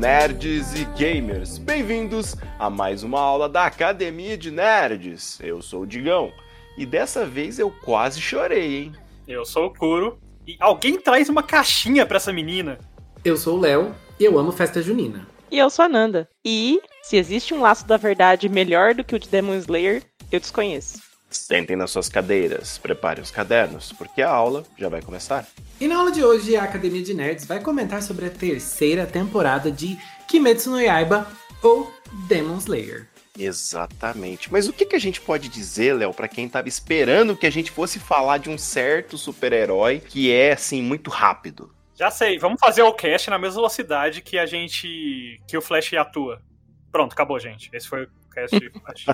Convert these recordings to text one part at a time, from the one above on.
nerds e gamers, bem-vindos a mais uma aula da Academia de Nerds. Eu sou o Digão e dessa vez eu quase chorei, hein? Eu sou o Kuro e alguém traz uma caixinha pra essa menina. Eu sou o Léo e eu amo festa junina. E eu sou a Nanda. E se existe um laço da verdade melhor do que o de Demon Slayer, eu desconheço. Sentem nas suas cadeiras, preparem os cadernos, porque a aula já vai começar. E na aula de hoje, a Academia de Nerds vai comentar sobre a terceira temporada de Kimetsu no Yaiba, ou Demon Slayer. Exatamente. Mas o que, que a gente pode dizer, Léo, pra quem tava esperando que a gente fosse falar de um certo super-herói que é, assim, muito rápido? Já sei, vamos fazer o cast na mesma velocidade que a gente. que o Flash atua. Pronto, acabou, gente. Esse foi o cast de Flash.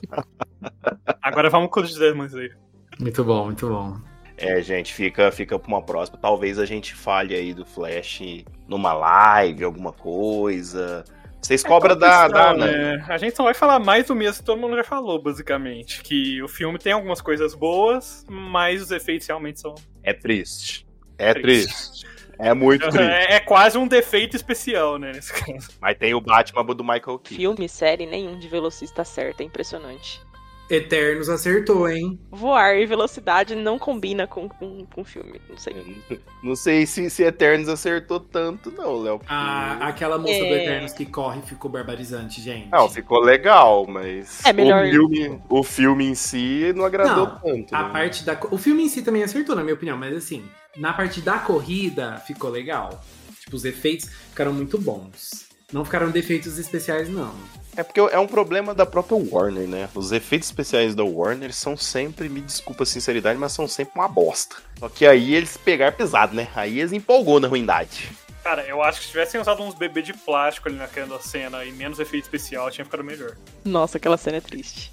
Agora vamos com os demons aí. Muito bom, muito bom. É, gente, fica, fica pra uma próxima. Talvez a gente fale aí do Flash numa live, alguma coisa. Vocês cobram da, da, né? A gente só vai falar mais do mesmo que todo mundo já falou, basicamente. Que o filme tem algumas coisas boas, mas os efeitos realmente são. É triste. É Triste. triste. É muito triste. É, é quase um defeito especial, né? Nesse caso. Mas tem o Batman do Michael Keaton. Filme, série, nenhum de velocista acerta, é impressionante. Eternos acertou, hein? Voar e velocidade não combina com, com, com filme, não sei. Não sei se, se Eternos acertou tanto, não, Léo. porque- A, aquela moça do É. Eternos que corre ficou barbarizante, gente. Não, ficou legal, mas É melhor- o, filme, o filme em si não agradou Não, tanto. A né? parte da. O filme em si também acertou, na minha opinião, mas assim, na parte da corrida ficou legal. Tipo, os efeitos ficaram muito bons. Não ficaram defeitos especiais, não. É porque é um problema da própria Warner, né? Os efeitos especiais da Warner são sempre, me desculpa a sinceridade, mas são sempre uma bosta. Só que aí eles pegaram pesado, né? Aí eles empolgou na ruindade. Cara, eu acho que se tivessem usado uns bebês de plástico ali naquela cena e menos efeito especial, tinha ficado melhor. Nossa, aquela cena é triste.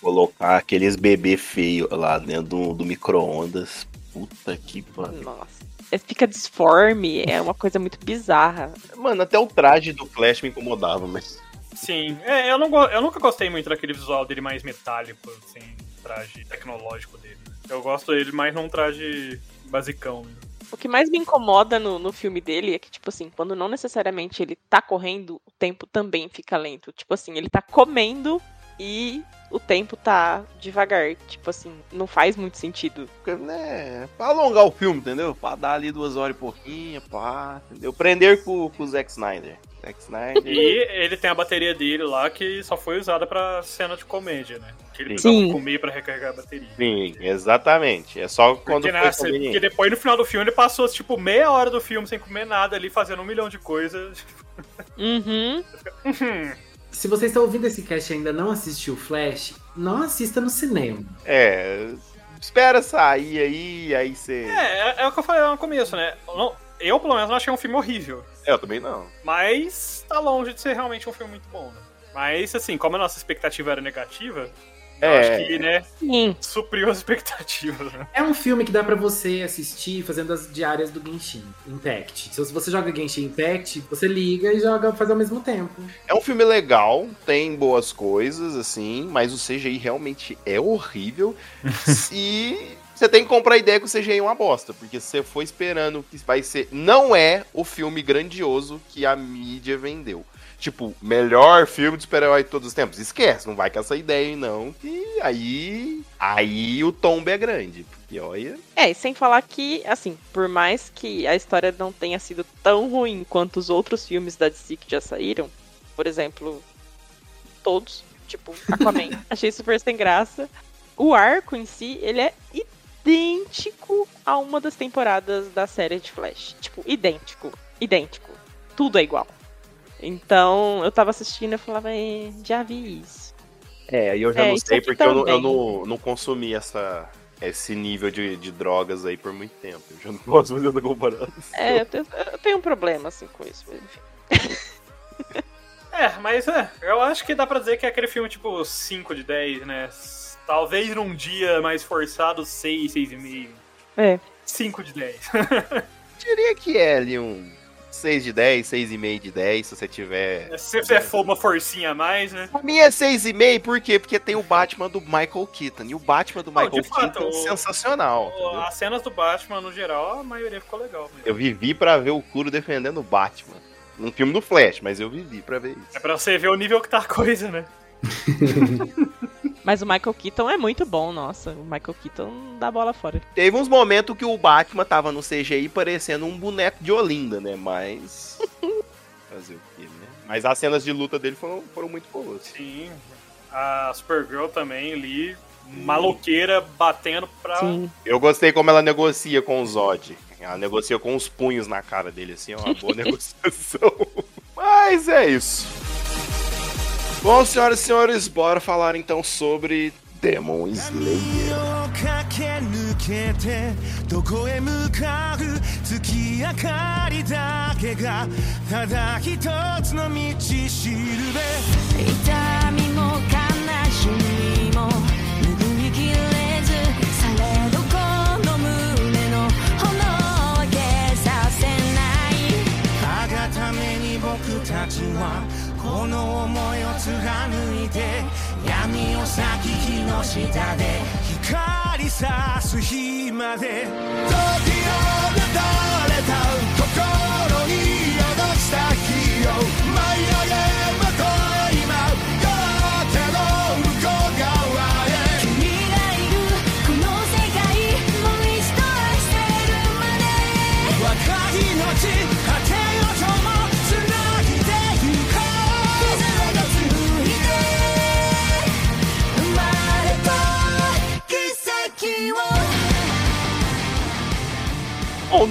Colocar aqueles bebê feio lá dentro do, do micro-ondas. Puta que pariu. Nossa. É, Fica disforme, é uma coisa muito bizarra. Mano, até o traje do Flash me incomodava, mas. Sim, é, eu, não, eu nunca gostei muito daquele visual dele mais metálico, assim, traje tecnológico dele. Eu gosto dele mais num traje basicão. né? O que mais me incomoda no, no filme dele é que, tipo assim, quando não necessariamente ele tá correndo, o tempo também fica lento. Tipo assim, ele tá comendo e o tempo tá devagar. Tipo assim, não faz muito sentido. Porque, né, pra alongar o filme, entendeu? Pra dar ali duas horas e pouquinho, pá, entendeu? Prender com, com o Zack Snyder. Zack Snyder. E ele tem a bateria dele lá que só foi usada pra cena de comédia, né? Que ele Sim. precisava comer pra recarregar a bateria. Sim, exatamente. É só quando Porque, né, foi porque depois no final do filme ele passou tipo meia hora do filme sem comer nada ali, fazendo um milhão de coisas. Uhum. Hum, Se você está ouvindo esse cast e ainda não assistiu Flash, não assista no cinema. É, espera sair aí, aí você... é, é, é o que eu falei no começo, né? Eu, não- eu, pelo menos, não achei um filme horrível. Eu também não. Mas tá longe de ser realmente um filme muito bom, né? Mas, assim, como a nossa expectativa era negativa, É. acho que, né, Sim. supriu as expectativas, né? É um filme que dá pra você assistir fazendo as diárias do Genshin Impact. Se você joga Genshin Impact, você liga e joga faz ao mesmo tempo. É um filme legal, tem boas coisas, assim, mas o CGI realmente é horrível. e você tem que comprar a ideia que o CGI é uma bosta, porque se você for esperando que vai ser. Não é o filme grandioso que a mídia vendeu. Tipo, melhor filme de super-herói de todos os tempos. Esquece, não vai com essa ideia aí, não. Que aí. Aí o tombo é grande. Porque olha. É, e sem falar que, assim, por mais que a história não tenha sido tão ruim quanto os outros filmes da DC que já saíram, por exemplo, todos, tipo, Aquaman, achei super sem graça. O arco em si, ele é idêntico a uma das temporadas da série de Flash. Tipo, idêntico, idêntico. Tudo é igual. Então, eu tava assistindo e falava, é, já vi isso. É, eu já É, não sei porque eu, não, eu não, não consumi essa, esse nível de, de drogas aí por muito tempo. Eu já não posso fazer essa comparação. É, eu tenho, eu tenho um problema, assim, com isso, mas enfim. É, mas é, eu acho que dá pra dizer que é aquele filme tipo 5 de 10, né? Talvez num dia mais forçado, 6, 6,5. É. 5 de 10. Diria que é ali um 6 de 10, 6,5 de 10, se você tiver. Se você for uma forcinha a mais, né? A minha é 6,5, por quê? Porque tem o Batman do Michael Keaton. E o Batman do Não, Michael fato, Keaton é o- sensacional. entendeu? As cenas do Batman, no geral, a maioria ficou legal. mesmo. Eu vivi pra ver o Kuro defendendo o Batman. Num filme do Flash, mas eu vivi pra ver É isso. pra você ver o nível que tá a coisa, né? Mas o Michael Keaton é muito bom, nossa. O Michael Keaton dá bola fora. Teve uns momentos que o Batman tava no CGI parecendo um boneco de Olinda, né? Mas. Fazer o quê, né? Mas as cenas de luta dele foram, foram muito boas. Sim. A Supergirl também ali, maloqueira, batendo pra. Sim. Eu gostei como ela negocia com o Zod. Ela negocia com os punhos na cara dele, assim, é uma boa negociação. Mas é isso. Bom, senhoras e senhores, bora falar então sobre Demon Slayer. 駆け抜けてどこへ向かう月明かりだけがただ一つの道しるべ痛みも悲しみも拭いきれずされどこの胸の炎は消させないあがために僕たちは この思いを貫いて闇を咲き木の下で光さす日まで。時をたれた心に宿した日を舞い上げ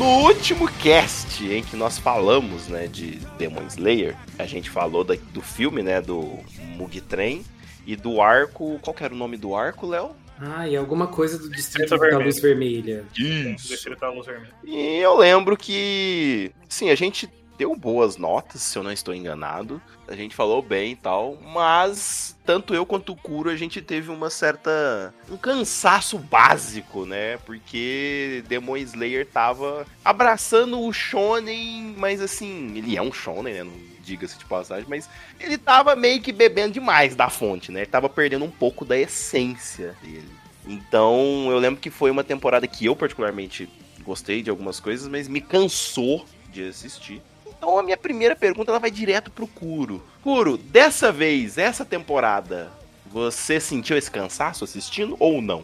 no último cast em que nós falamos, né, de Demon Slayer, a gente falou da- do filme, né, do Mug Train e do arco. Qual que era o nome do arco, Léo? Ah, e alguma coisa do Distrito Distrito da. Luz Vermelha. Deixa ele tá a luz vermelha. E eu lembro que, sim, a gente deu boas notas, se eu não estou enganado. A gente falou bem e tal, mas tanto eu quanto o Kuro a gente teve uma certa um cansaço básico, né? Porque Demon Slayer tava abraçando o shonen, mas assim, ele é um shonen, né? Não diga-se de passagem, mas ele tava meio que bebendo demais da fonte, né? Ele tava perdendo um pouco da essência dele. Então, eu lembro que foi uma temporada que eu particularmente gostei de algumas coisas, mas me cansou de assistir. Então, a minha primeira pergunta ela vai direto pro Kuro. Kuro, dessa vez, essa temporada, você sentiu esse cansaço assistindo ou não?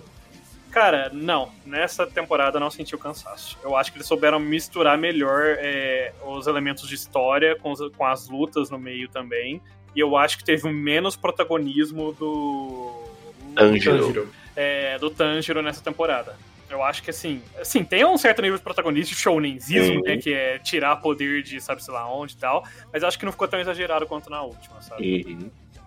Cara, não. Nessa temporada não senti o cansaço. Eu acho que eles souberam misturar melhor é, os elementos de história com, os- com as lutas no meio também. E eu acho que teve menos protagonismo do. Tanjiro. Tanjiro. é, do Tanjiro nessa temporada. Eu acho que assim, assim, tem um certo nível de protagonismo de shounenzismo, Uhum. né, que é tirar poder de sabe-se lá onde e tal, mas acho que não ficou tão exagerado quanto na última, sabe?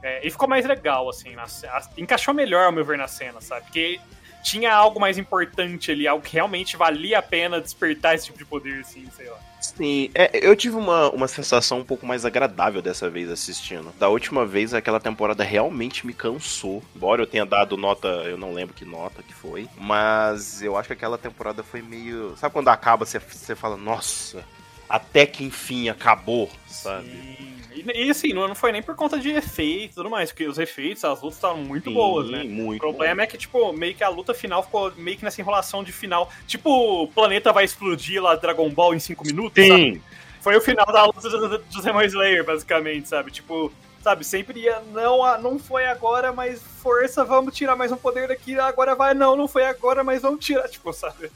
É, e ficou mais legal, assim, na a- encaixou melhor, ao meu ver, na cena, sabe? Porque tinha algo mais importante ali, algo que realmente valia a pena despertar esse tipo de poder, assim, sei lá. Sim, é, eu tive uma, uma sensação um pouco mais agradável dessa vez assistindo. Da última vez, aquela temporada realmente me cansou. Embora eu tenha dado nota, eu não lembro que nota que foi, mas eu acho que aquela temporada foi meio. Sabe quando acaba, você, você fala, nossa, até que enfim acabou, sabe? Sim. E, e, assim, não, foi nem por conta de efeitos e tudo mais, porque os efeitos, as lutas estavam muito Sim, boas, né? Muito. O problema é que, tipo, meio que a luta final ficou meio que nessa enrolação de final. Tipo, o planeta vai explodir lá Dragon Ball em 5 minutos, sabe? Sim, Foi o final da luta do, do, do Demon Slayer, basicamente, sabe? Tipo, sabe, sempre ia, não, ah, não foi agora, mas força, vamos tirar mais um poder daqui, agora vai, não, não foi agora, mas vamos tirar, tipo, sabe?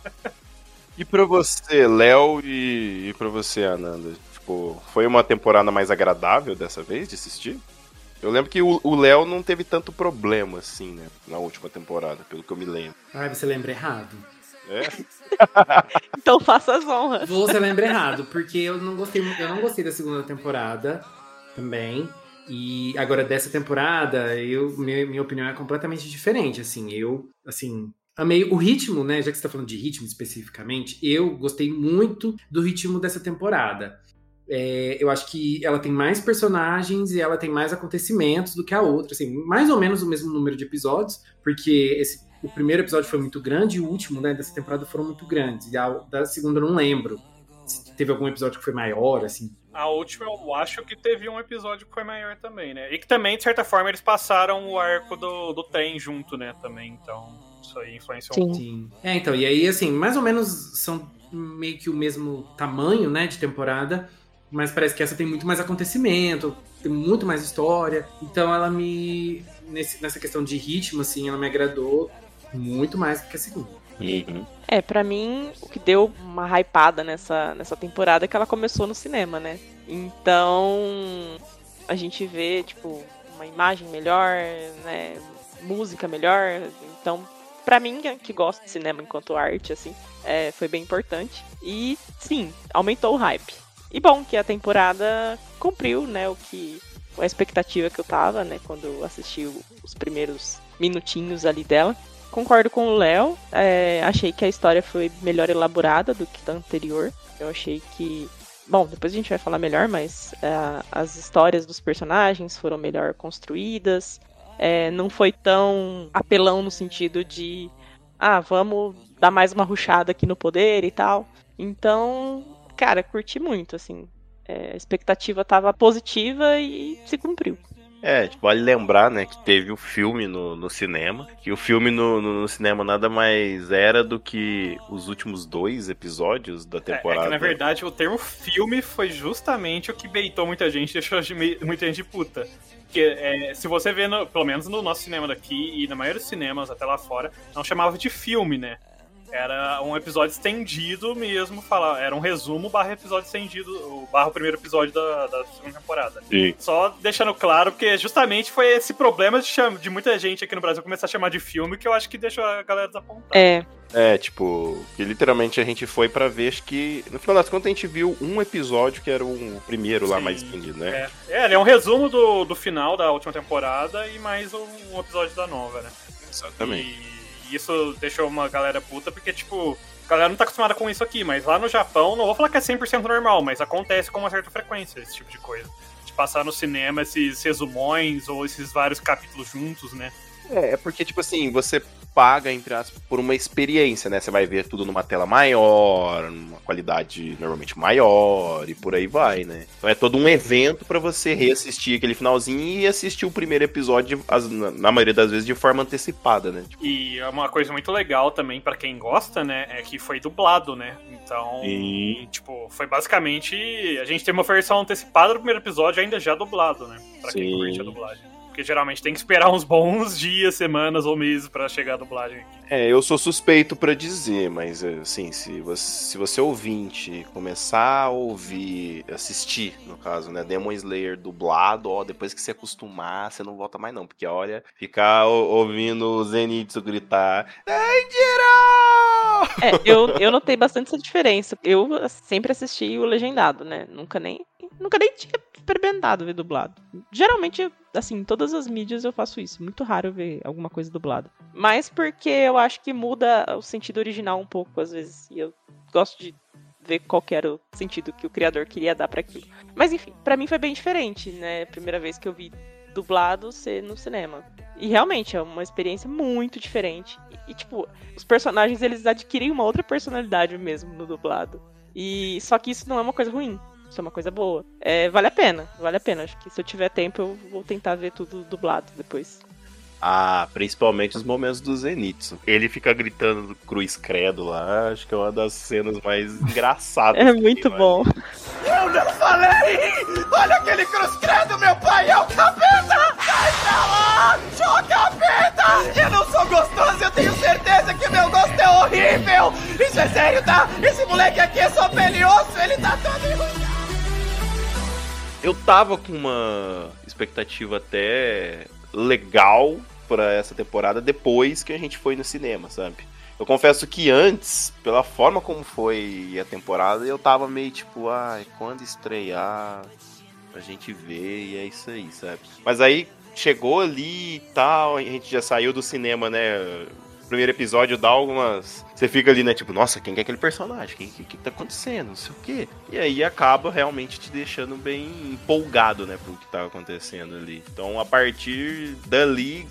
E pra você, Léo, e, e pra você, Ananda? Tipo, foi uma temporada mais agradável dessa vez de assistir? Eu lembro que o Léo não teve tanto problema assim, né? Na última temporada, pelo que eu me lembro. Ai, você lembra errado. É? Então faça as honras. Você lembra errado, porque eu não gostei, eu não gostei da segunda temporada também. E agora dessa temporada, eu, minha, minha opinião é completamente diferente. Assim, eu, assim, amei o ritmo, né? Já que você tá falando de ritmo especificamente, eu gostei muito do ritmo dessa temporada. É, eu acho que ela tem mais personagens e ela tem mais acontecimentos do que a outra, assim, mais ou menos o mesmo número de episódios, porque esse, o primeiro episódio foi muito grande e o último, né, dessa temporada foram muito grandes. E a da segunda eu não lembro. se teve algum episódio que foi maior, assim. A última eu acho que teve um episódio que foi maior também, né? E que também, de certa forma, eles passaram o arco do, do trem junto, né? Também, então isso aí influenciou Sim. um. Sim. É, então, e aí, assim, mais ou menos são meio que o mesmo tamanho, né, de temporada, mas parece que essa tem muito mais acontecimento, tem muito mais história. Então ela me. Nesse, nessa questão de ritmo, assim, ela me agradou muito mais do que a segunda. Uhum. É, pra mim, o que deu uma hypada nessa, nessa temporada é que ela começou no cinema, né? Então, a gente vê, tipo, uma imagem melhor, né? Música melhor. Então, pra mim, que gosta de cinema enquanto arte, assim, é, foi bem importante. E, sim, aumentou o hype. E bom que a temporada cumpriu, né, o que a expectativa que eu tava, né, quando eu assisti os primeiros minutinhos ali dela. Concordo com o Léo, é, achei que a história foi melhor elaborada do que da anterior. Eu achei que. Bom, depois a gente vai falar melhor, mas é, as histórias dos personagens foram melhor construídas. É, não foi tão apelão no sentido de. Ah, vamos dar mais uma ruchada aqui no poder e tal. Então, cara, curti muito, assim. É, a expectativa tava positiva e se cumpriu. É, tipo, vale lembrar, né, que teve o filme no, no cinema. Que o filme no, no, no cinema nada mais era do que os últimos dois episódios da É, é temporada. que, na verdade, o termo filme foi justamente o que beitou muita gente e deixou de me- muita gente puta. Porque é, se você vê, no- pelo menos no nosso cinema daqui e na maioria dos cinemas até lá fora, não chamava de filme, né? Era um episódio estendido mesmo, falar, era um resumo barra episódio estendido, o barra o primeiro episódio da, da segunda temporada. Sim. Só deixando claro, porque justamente foi esse problema de, cham- de muita gente aqui no Brasil começar a chamar de filme que eu acho que deixou a galera desapontada. É, É, tipo, que literalmente a gente foi pra ver, acho que. No final das contas, a gente viu um episódio que era o primeiro lá Sim, mais estendido, né? É, é, ele é um resumo do, do final da última temporada e mais um, um episódio da nova, né? Exatamente. E isso deixou uma galera puta, porque, tipo, a galera não tá acostumada com isso aqui, mas lá no Japão, não vou falar que é 100% normal, mas acontece com uma certa frequência esse tipo de coisa. De passar no cinema esses resumões ou esses vários capítulos juntos, né? É, é porque, tipo assim, você paga, entre aspas, por uma experiência, né? Você vai ver tudo numa tela maior, numa qualidade normalmente maior e por aí vai, né? Então é todo um evento pra você reassistir aquele finalzinho e assistir o primeiro episódio, as- na maioria das vezes, de forma antecipada, né? Tipo, E é uma coisa muito legal também pra quem gosta, né? É que foi dublado, né? Então, Sim. tipo, foi basicamente. A gente tem uma versão antecipada do primeiro episódio, ainda já dublado, né? Pra quem Sim. curte a dublagem. Porque geralmente tem que esperar uns bons dias, semanas ou meses pra chegar a dublagem aqui. É, eu sou suspeito pra dizer, mas assim, se você, se você ouvinte começar a ouvir, assistir, no caso, né, Demon Slayer dublado, ó, depois que você acostumar, você não volta mais não, porque olha, ficar ouvindo o Zenitsu gritar, Danjiro! É, eu, eu notei bastante essa diferença. Eu sempre assisti o legendado, né? Nunca nem, nunca nem tinha experimentado ver dublado. Geralmente, assim, em todas as mídias eu faço isso. Muito raro ver alguma coisa dublada. Mas porque eu acho que muda o sentido original um pouco, às vezes. E eu gosto de ver qual era o sentido que o criador queria dar pra aquilo. Mas enfim, pra mim foi bem diferente, né? Primeira vez que eu vi dublado ser no cinema. E realmente é uma experiência muito diferente. E, e, tipo, os personagens eles adquirem uma outra personalidade mesmo no dublado. E só que isso não é uma coisa ruim. Isso é uma coisa boa. É, vale a pena, vale a pena. Acho que se eu tiver tempo eu vou tentar ver tudo dublado depois. Ah, principalmente os momentos do Zenitsu. Ele fica gritando do Cruz Credo lá, acho que é uma das cenas mais engraçadas. É muito tem, bom. Eu não falei! Olha aquele cruz credo, meu pai é o capeta! Sai pra lá! O capeta! Eu não sou gostoso, eu tenho certeza que meu gosto é horrível! Isso é sério, tá? Esse moleque aqui é só pele e osso, ele tá todo enrugado! Eu tava com uma expectativa até legal pra essa temporada depois que a gente foi no cinema, sabe? Eu confesso que antes, pela forma como foi a temporada, eu tava meio tipo, ai, quando estrear, a gente vê e é isso aí, sabe? Mas aí chegou ali e tal, a gente já saiu do cinema, né? Primeiro episódio dá algumas. Você fica ali, né? Tipo, nossa, quem que é aquele personagem? O que, que, que tá acontecendo? Não sei o quê. E aí acaba realmente te deixando bem empolgado, né? Pro que tá acontecendo ali. Então, a partir dali.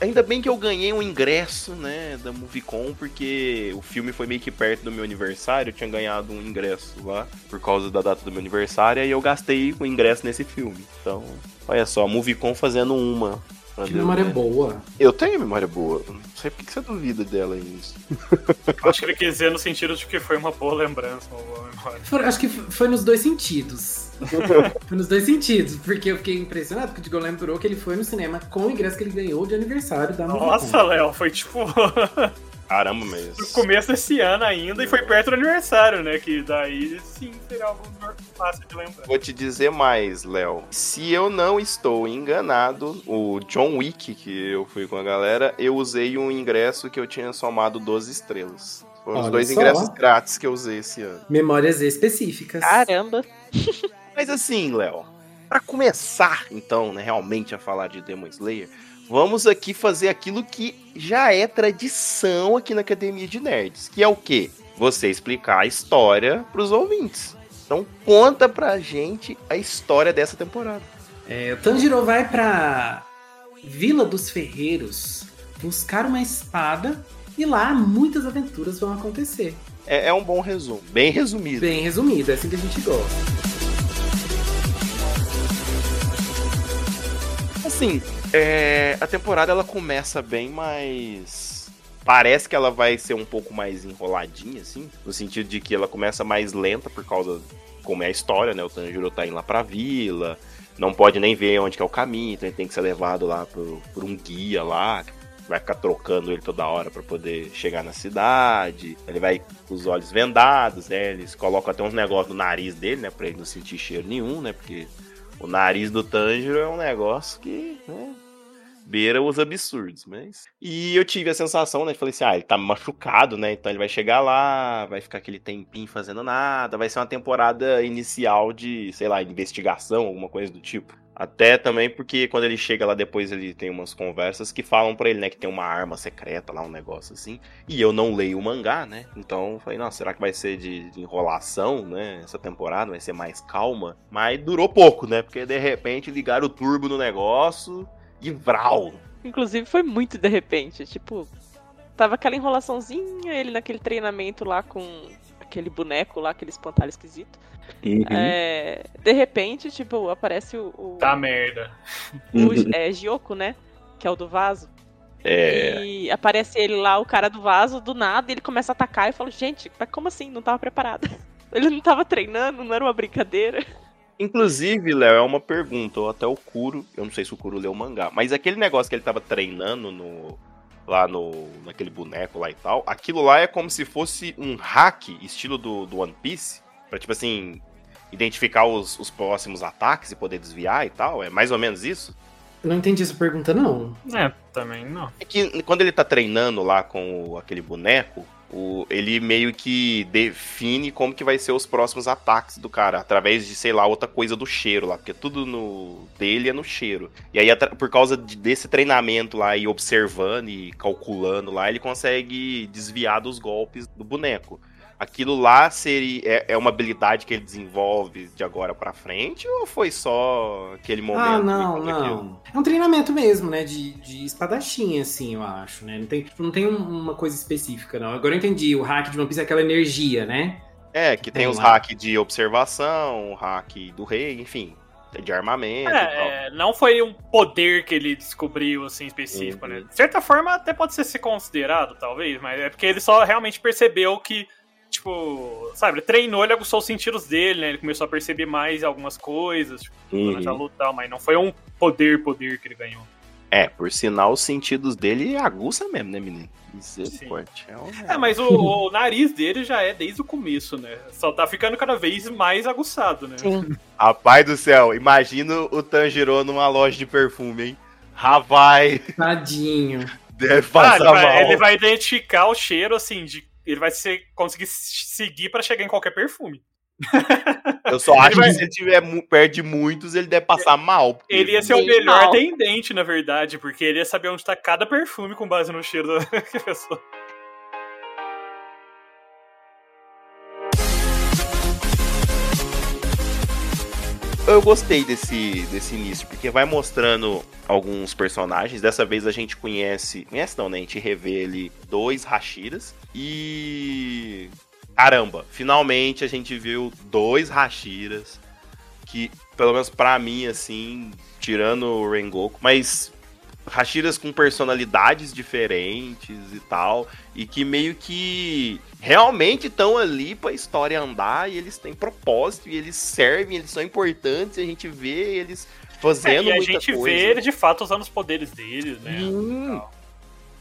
Ainda bem que eu ganhei um ingresso, né? Da MovieCon, porque o filme foi meio que perto do meu aniversário. Eu tinha ganhado um ingresso lá por causa da data do meu aniversário. E eu gastei o ingresso nesse filme. Então, olha só, a MovieCon fazendo uma. Que Deus, memória né? boa. Eu tenho memória boa. Não sei por que que você duvida dela nisso. Acho que ele quis dizer no sentido de que foi uma boa lembrança, uma boa memória. Foi- acho que foi nos dois sentidos. foi nos dois sentidos, porque eu fiquei impressionado, porque o Diego lembrou que ele foi no cinema com o ingresso que ele ganhou de aniversário da Nossa. Léo, foi tipo Caramba, mas. no começo desse ano ainda e foi perto do aniversário, né? Que daí sim seria algo fácil de lembrar. Vou te dizer mais, Léo. Se eu não estou enganado, o John Wick, que eu fui com a galera, eu usei um ingresso que eu tinha somado 12 estrelas. Foram os dois só. ingressos grátis que eu usei esse ano. Memórias específicas. Caramba. Mas assim, Léo, pra começar, então, né, realmente a falar de Demon Slayer, vamos aqui fazer aquilo que já é tradição aqui na Academia de Nerds, que é o quê? Você explicar a história pros ouvintes. Então conta pra gente a história dessa temporada. É, o Tanjiro vai pra Vila dos Ferreiros buscar uma espada e lá muitas aventuras vão acontecer. É, é um bom resumo, bem resumido. Bem resumido, é assim que a gente gosta. Assim, é, a temporada ela começa bem, mas parece que ela vai ser um pouco mais enroladinha, assim, no sentido de que ela começa mais lenta por causa como é a história, né? O Tanjiro tá indo lá pra vila, não pode nem ver onde que é o caminho, então ele tem que ser levado lá por, por um guia lá, que vai ficar trocando ele toda hora pra poder chegar na cidade. Ele vai com os olhos vendados, né? Eles colocam até uns negócios no nariz dele, né? Pra ele não sentir cheiro nenhum, né? Porque o nariz do Tanjiro é um negócio que, né, beira os absurdos, mas... E eu tive a sensação, né, falei assim, ah, ele tá machucado, né, então ele vai chegar lá, vai ficar aquele tempinho fazendo nada, vai ser uma temporada inicial de, sei lá, investigação, alguma coisa do tipo. Até também porque quando ele chega lá depois ele tem umas conversas que falam pra ele, né, que tem uma arma secreta lá, um negócio assim. E eu não leio o mangá, né? Então falei, nossa, será que vai ser de, de enrolação, né? Essa temporada vai ser mais calma? Mas durou pouco, né? Porque de repente ligaram o turbo no negócio e vral. Inclusive foi muito de repente. Tipo, tava aquela enrolaçãozinha, ele naquele treinamento lá com aquele boneco lá, aquele espantalho esquisito. Uhum. É, de repente, tipo, aparece o. o, Tá merda. o é, Gyoko, né? Que é o do vaso. É. E aparece ele lá, o cara do vaso, do nada, e ele começa a atacar. E eu falo, gente, mas como assim? Não tava preparado. Ele não tava treinando, não era uma brincadeira. Inclusive, Léo, é uma pergunta, ou até o Kuro, eu não sei se o Kuro leu o mangá, mas aquele negócio que ele tava treinando no lá no naquele boneco lá e tal, aquilo lá é como se fosse um hack estilo do, do One Piece, pra tipo assim, identificar os, os próximos ataques e poder desviar e tal, é mais ou menos isso? Eu não entendi essa pergunta, não. É, também não. É que quando ele tá treinando lá com o- aquele boneco, o, ele meio que define como que vai ser os próximos ataques do cara, através de, sei lá, outra coisa do cheiro lá, porque tudo no dele é no cheiro. E aí, por causa de- desse treinamento lá, e observando e calculando lá, ele consegue desviar dos golpes do boneco. Aquilo lá seria é, é uma habilidade que ele desenvolve de agora pra frente ou foi só aquele momento? Ah, não, tudo aquilo? não. É um treinamento mesmo, né? De, de espadachim, assim, eu acho, né? Não tem, tipo, não tem um- uma coisa específica, não. Agora eu entendi. O hack de One Piece é aquela energia, né? É, que tem Tem os lá. hack de observação, o hack do rei, enfim, de armamento e tal. É, é, não foi um poder que ele descobriu, assim, específico, Uhum. né? De certa forma, até pode ser se considerado, talvez, mas é porque ele só realmente percebeu que, tipo, sabe, ele treinou, ele aguçou os sentidos dele, né? Ele começou a perceber mais algumas coisas, tipo, Uhum. durante a luta e tal, mas não foi um poder, poder que ele ganhou. É, por sinal, os sentidos dele aguça mesmo, né, menino? Misericórdia. É, um... É, mas o, o nariz dele já é desde o começo, né? Só tá ficando cada vez mais aguçado, né? Sim. Rapaz do céu, imagina o Tanjiro numa loja de perfume, hein? Rapaz, Tadinho. deve Ah, passar ele, mal. vai, ele vai identificar o cheiro, assim, de. Ele vai ser, conseguir seguir pra chegar em qualquer perfume. Eu só acho vai- que se ele tiver perto de muitos, ele deve passar mal. Ele ia ser o melhor mal. atendente, na verdade, porque ele ia saber onde tá cada perfume com base no cheiro da pessoa. Eu gostei desse, desse início, porque vai mostrando alguns personagens. Dessa vez a gente conhece. Conhece não, né? A gente revê ali dois Hashiras. E. Caramba, finalmente a gente viu dois Hashiras. Que, pelo menos pra mim, assim, tirando o Rengoku, mas Hashiras com personalidades diferentes e tal, e que meio que realmente estão ali pra história andar, e eles têm propósito, e eles servem, eles são importantes, e a gente vê eles É, fazendo e a muita gente coisa. vê de fato usando os poderes deles, né? Hum,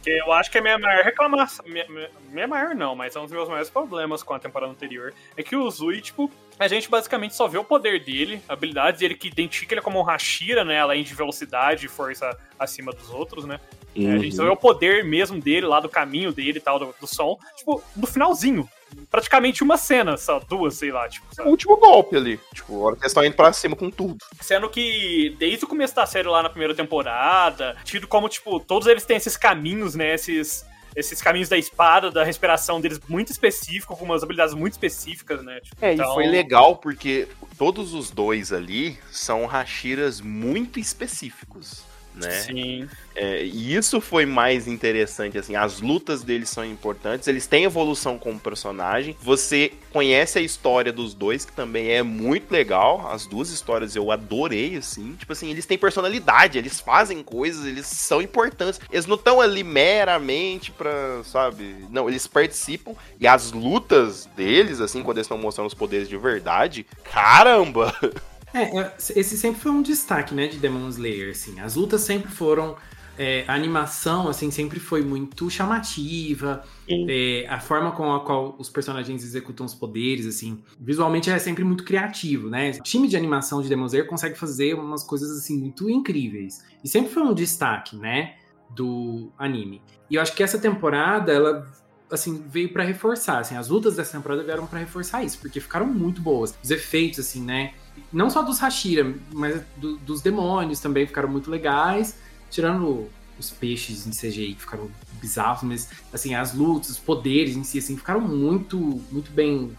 Que eu acho que a minha maior reclamação. Minha, minha- minha maior não, mas é um dos meus maiores problemas com a temporada anterior. É que o Zui, tipo, a gente basicamente só vê o poder dele, habilidades, ele que identifica ele como um Hashira, né? Além de velocidade e força acima dos outros, né? É, a gente só vê o poder mesmo dele, lá do caminho dele e tal, do, do som, tipo, no finalzinho. Praticamente uma cena, só duas, sei lá, tipo, o sabe? último golpe ali. Tipo, a hora que eles estão indo pra cima com tudo. Sendo que desde o começo da série lá na primeira temporada, tido como, tipo, todos eles têm esses caminhos, né? Esses, esses caminhos da espada, da respiração deles muito específicos, com umas habilidades muito específicas, né? Tipo, É, então- e foi legal porque todos os dois ali são Hashiras muito específicos, né? Sim. É, e isso foi mais interessante, assim, as lutas deles são importantes, eles têm evolução como personagem, você conhece a história dos dois, que também é muito legal, as duas histórias eu adorei, assim, tipo assim, eles têm personalidade, eles fazem coisas, eles são importantes, eles não estão ali meramente pra, sabe, não, eles participam, e as lutas deles, assim, quando eles estão mostrando os poderes de verdade, caramba! É, esse sempre foi um destaque, né, de Demon Slayer, assim. As lutas sempre foram... é, a animação, assim, sempre foi muito chamativa. É, a forma com a qual os personagens executam os poderes, assim, visualmente é sempre muito criativo, né? O time de animação de Demon Slayer consegue fazer umas coisas, assim, muito incríveis. E sempre foi um destaque, né, do anime. E eu acho que essa temporada, ela assim, veio pra reforçar, assim, as lutas dessa temporada vieram pra reforçar isso, porque ficaram muito boas. Os efeitos, assim, né, não só dos Hashira, mas do- dos demônios também ficaram muito legais, tirando os peixes em CGI que ficaram bizarros, mas, assim, as lutas, os poderes em si, assim, ficaram muito, muito bem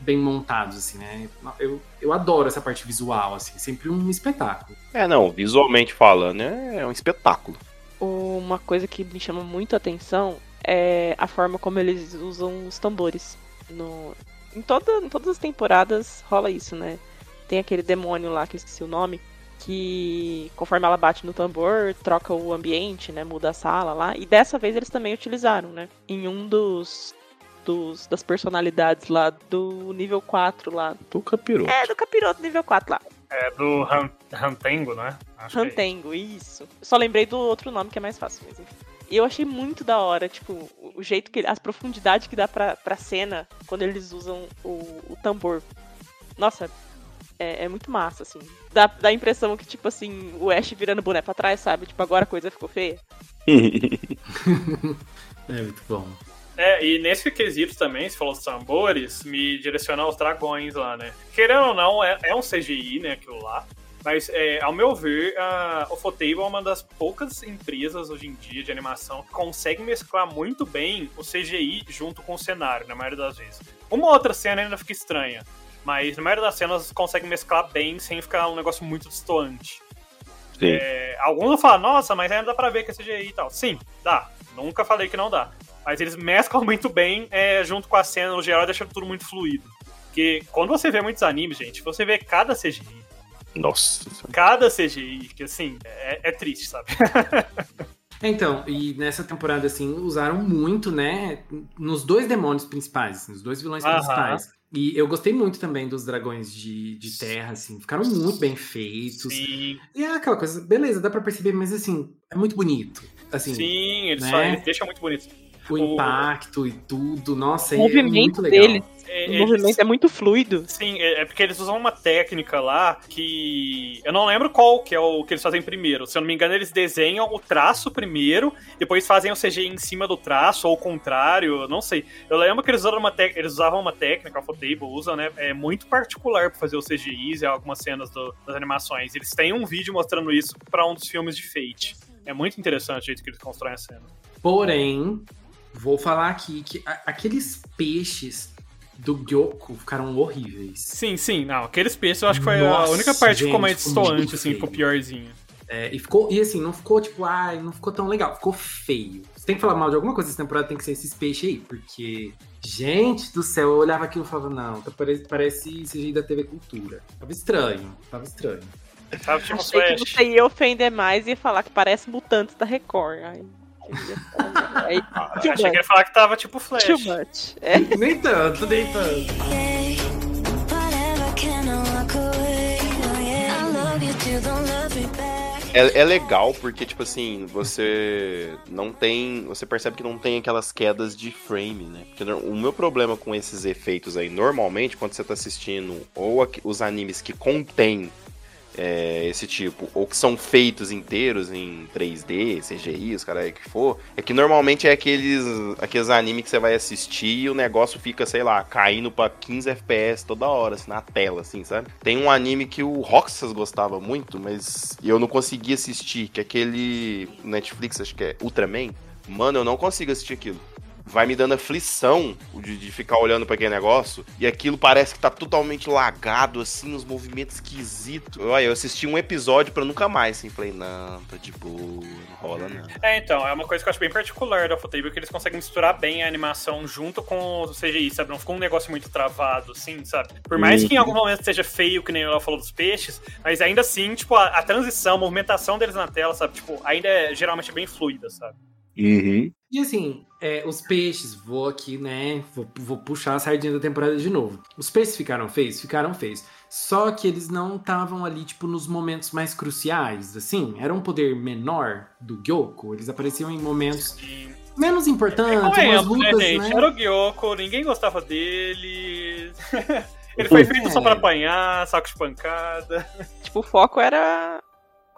bem montados, assim, né? Eu, eu adoro essa parte visual, assim, sempre um espetáculo. É, não, visualmente falando, é, é um espetáculo. Uma coisa que me chama muito a atenção é a forma como eles usam os tambores. No... Em, toda, em todas as temporadas rola isso, né? Tem aquele demônio lá, que eu esqueci o nome, que conforme ela bate no tambor, troca o ambiente, né? Muda a sala lá. E dessa vez eles também utilizaram, né? Em um dos, dos das personalidades lá do nível 4 lá. Do capiroto. É, do capiroto nível 4 lá. É do Han- Rantengo, né? Acho é. Rantengo, isso. Eu só lembrei do outro nome que é mais fácil, mas enfim. E eu achei muito da hora, tipo, o- o jeito que. as profundidades que dá pra, pra cena quando eles usam o, o tambor. Nossa, é, é muito massa, assim. Dá, dá a impressão que, tipo assim, o Ash virando boné pra trás, sabe? Tipo, agora a coisa ficou feia. É muito bom. É, e nesse quesito também, se falou dos tambores, me direciona aos dragões lá, né? Querendo ou não, é, é um CGI, né, aquilo lá. Mas, é, ao meu ver, a Ufotable é uma das poucas empresas hoje em dia de animação que consegue mesclar muito bem o CGI junto com o cenário, na maioria das vezes. Uma outra cena ainda fica estranha, mas na maioria das cenas consegue mesclar bem sem ficar um negócio muito distoante. Sim. É, alguns vão falar, nossa, mas ainda dá pra ver que é CGI e tal. Sim, dá. Nunca falei que não dá. Mas eles mesclam muito bem é, junto com a cena no geral, deixando tudo muito fluido. Porque quando você vê muitos animes, gente, você vê cada CGI, Nossa. cada CGI, que assim, é, é triste, sabe? Então, e nessa temporada, assim, usaram muito, né, nos dois demônios principais, assim, nos dois vilões Aham. principais. E eu gostei muito também dos dragões de, de terra, assim, ficaram muito bem feitos. Sim, E é aquela coisa, beleza, dá pra perceber, mas assim, é muito bonito. Assim, sim eles, né? só, eles deixam muito bonito. O o- impacto e tudo, nossa, O é movimento muito legal. deles. É, O eles- movimento é muito fluido. Sim, é é porque eles usam uma técnica lá que. Eu não lembro qual que é o que eles fazem primeiro. Se eu não me engano, eles desenham o traço primeiro, depois fazem o CGI em cima do traço, ou o contrário, eu não sei. Eu lembro que eles usaram uma, tec- eles usavam uma técnica, a Fotable usa, né? É muito particular pra fazer os CGIs e algumas cenas do- das animações. Eles têm um vídeo mostrando isso pra um dos filmes de Fate. É muito interessante o jeito que eles constroem a cena. Porém, vou falar aqui que a- aqueles peixes do Gyoko ficaram horríveis. Sim, sim, não. Aqueles peixes eu acho que foi a Nossa, única parte que ficou mais gente, distoante, assim, ficou piorzinho. É, e ficou, e assim, não ficou tipo, ai, não ficou tão legal, ficou feio. Você tem que falar mal de alguma coisa dessa temporada, tem que ser esses peixes aí, porque, gente do céu, eu olhava aquilo e falava, não, tá, parece, parece CGI da TV Cultura. Tava estranho, tava estranho. Tava tipo Achei que Flash. você ia ofender mais e ia falar que parece mutantes da Record. Ai, aí, too Achei que ele much. ia falar que tava tipo Flash. Too much. É. nem tanto, nem tanto. É, é legal porque, tipo assim, você não tem. Você percebe que não tem aquelas quedas de frame, né? Porque o meu problema com esses efeitos aí, normalmente, quando você tá assistindo ou aqui- os animes que contêm é, esse tipo, ou que são feitos inteiros em 3D, CGI, os caras que for, é que normalmente é aqueles, aqueles animes que você vai assistir e o negócio fica, sei lá, caindo pra 15 FPS toda hora, assim, na tela, assim, sabe? Tem um anime que o Roxas gostava muito, mas eu não consegui assistir, que é aquele Netflix, acho que é Ultraman. Mano, eu não consigo assistir aquilo. Vai me dando aflição de, de ficar olhando pra aquele negócio. E aquilo parece que tá totalmente lagado, assim, os movimentos esquisitos. Olha, eu assisti um episódio pra nunca mais, assim. Falei, não, tá de boa, não rola não. É, então, é uma coisa que eu acho bem particular da Fotable, que eles conseguem misturar bem a animação junto com o CGI, sabe? Não ficou um negócio muito travado, assim, sabe? Por mais que em algum momento seja feio, que nem ela falou dos peixes, mas ainda assim, tipo, a, a transição, a movimentação deles na tela, sabe? Tipo, ainda é geralmente bem fluida, sabe? Uhum. E assim, é, os peixes, vou aqui, né? Vou, vou puxar a sardinha da temporada de novo. Os peixes ficaram feios? Ficaram feios. Só que eles não estavam ali, tipo, nos momentos mais cruciais, assim. Era um poder menor do Gyoko. Eles apareciam em momentos menos importantes, umas Convenhamos, né, lutas, gente? né? Era o Gyoko, ninguém gostava dele. Ele foi feito só pra É. apanhar, saco de pancada. Tipo, o foco era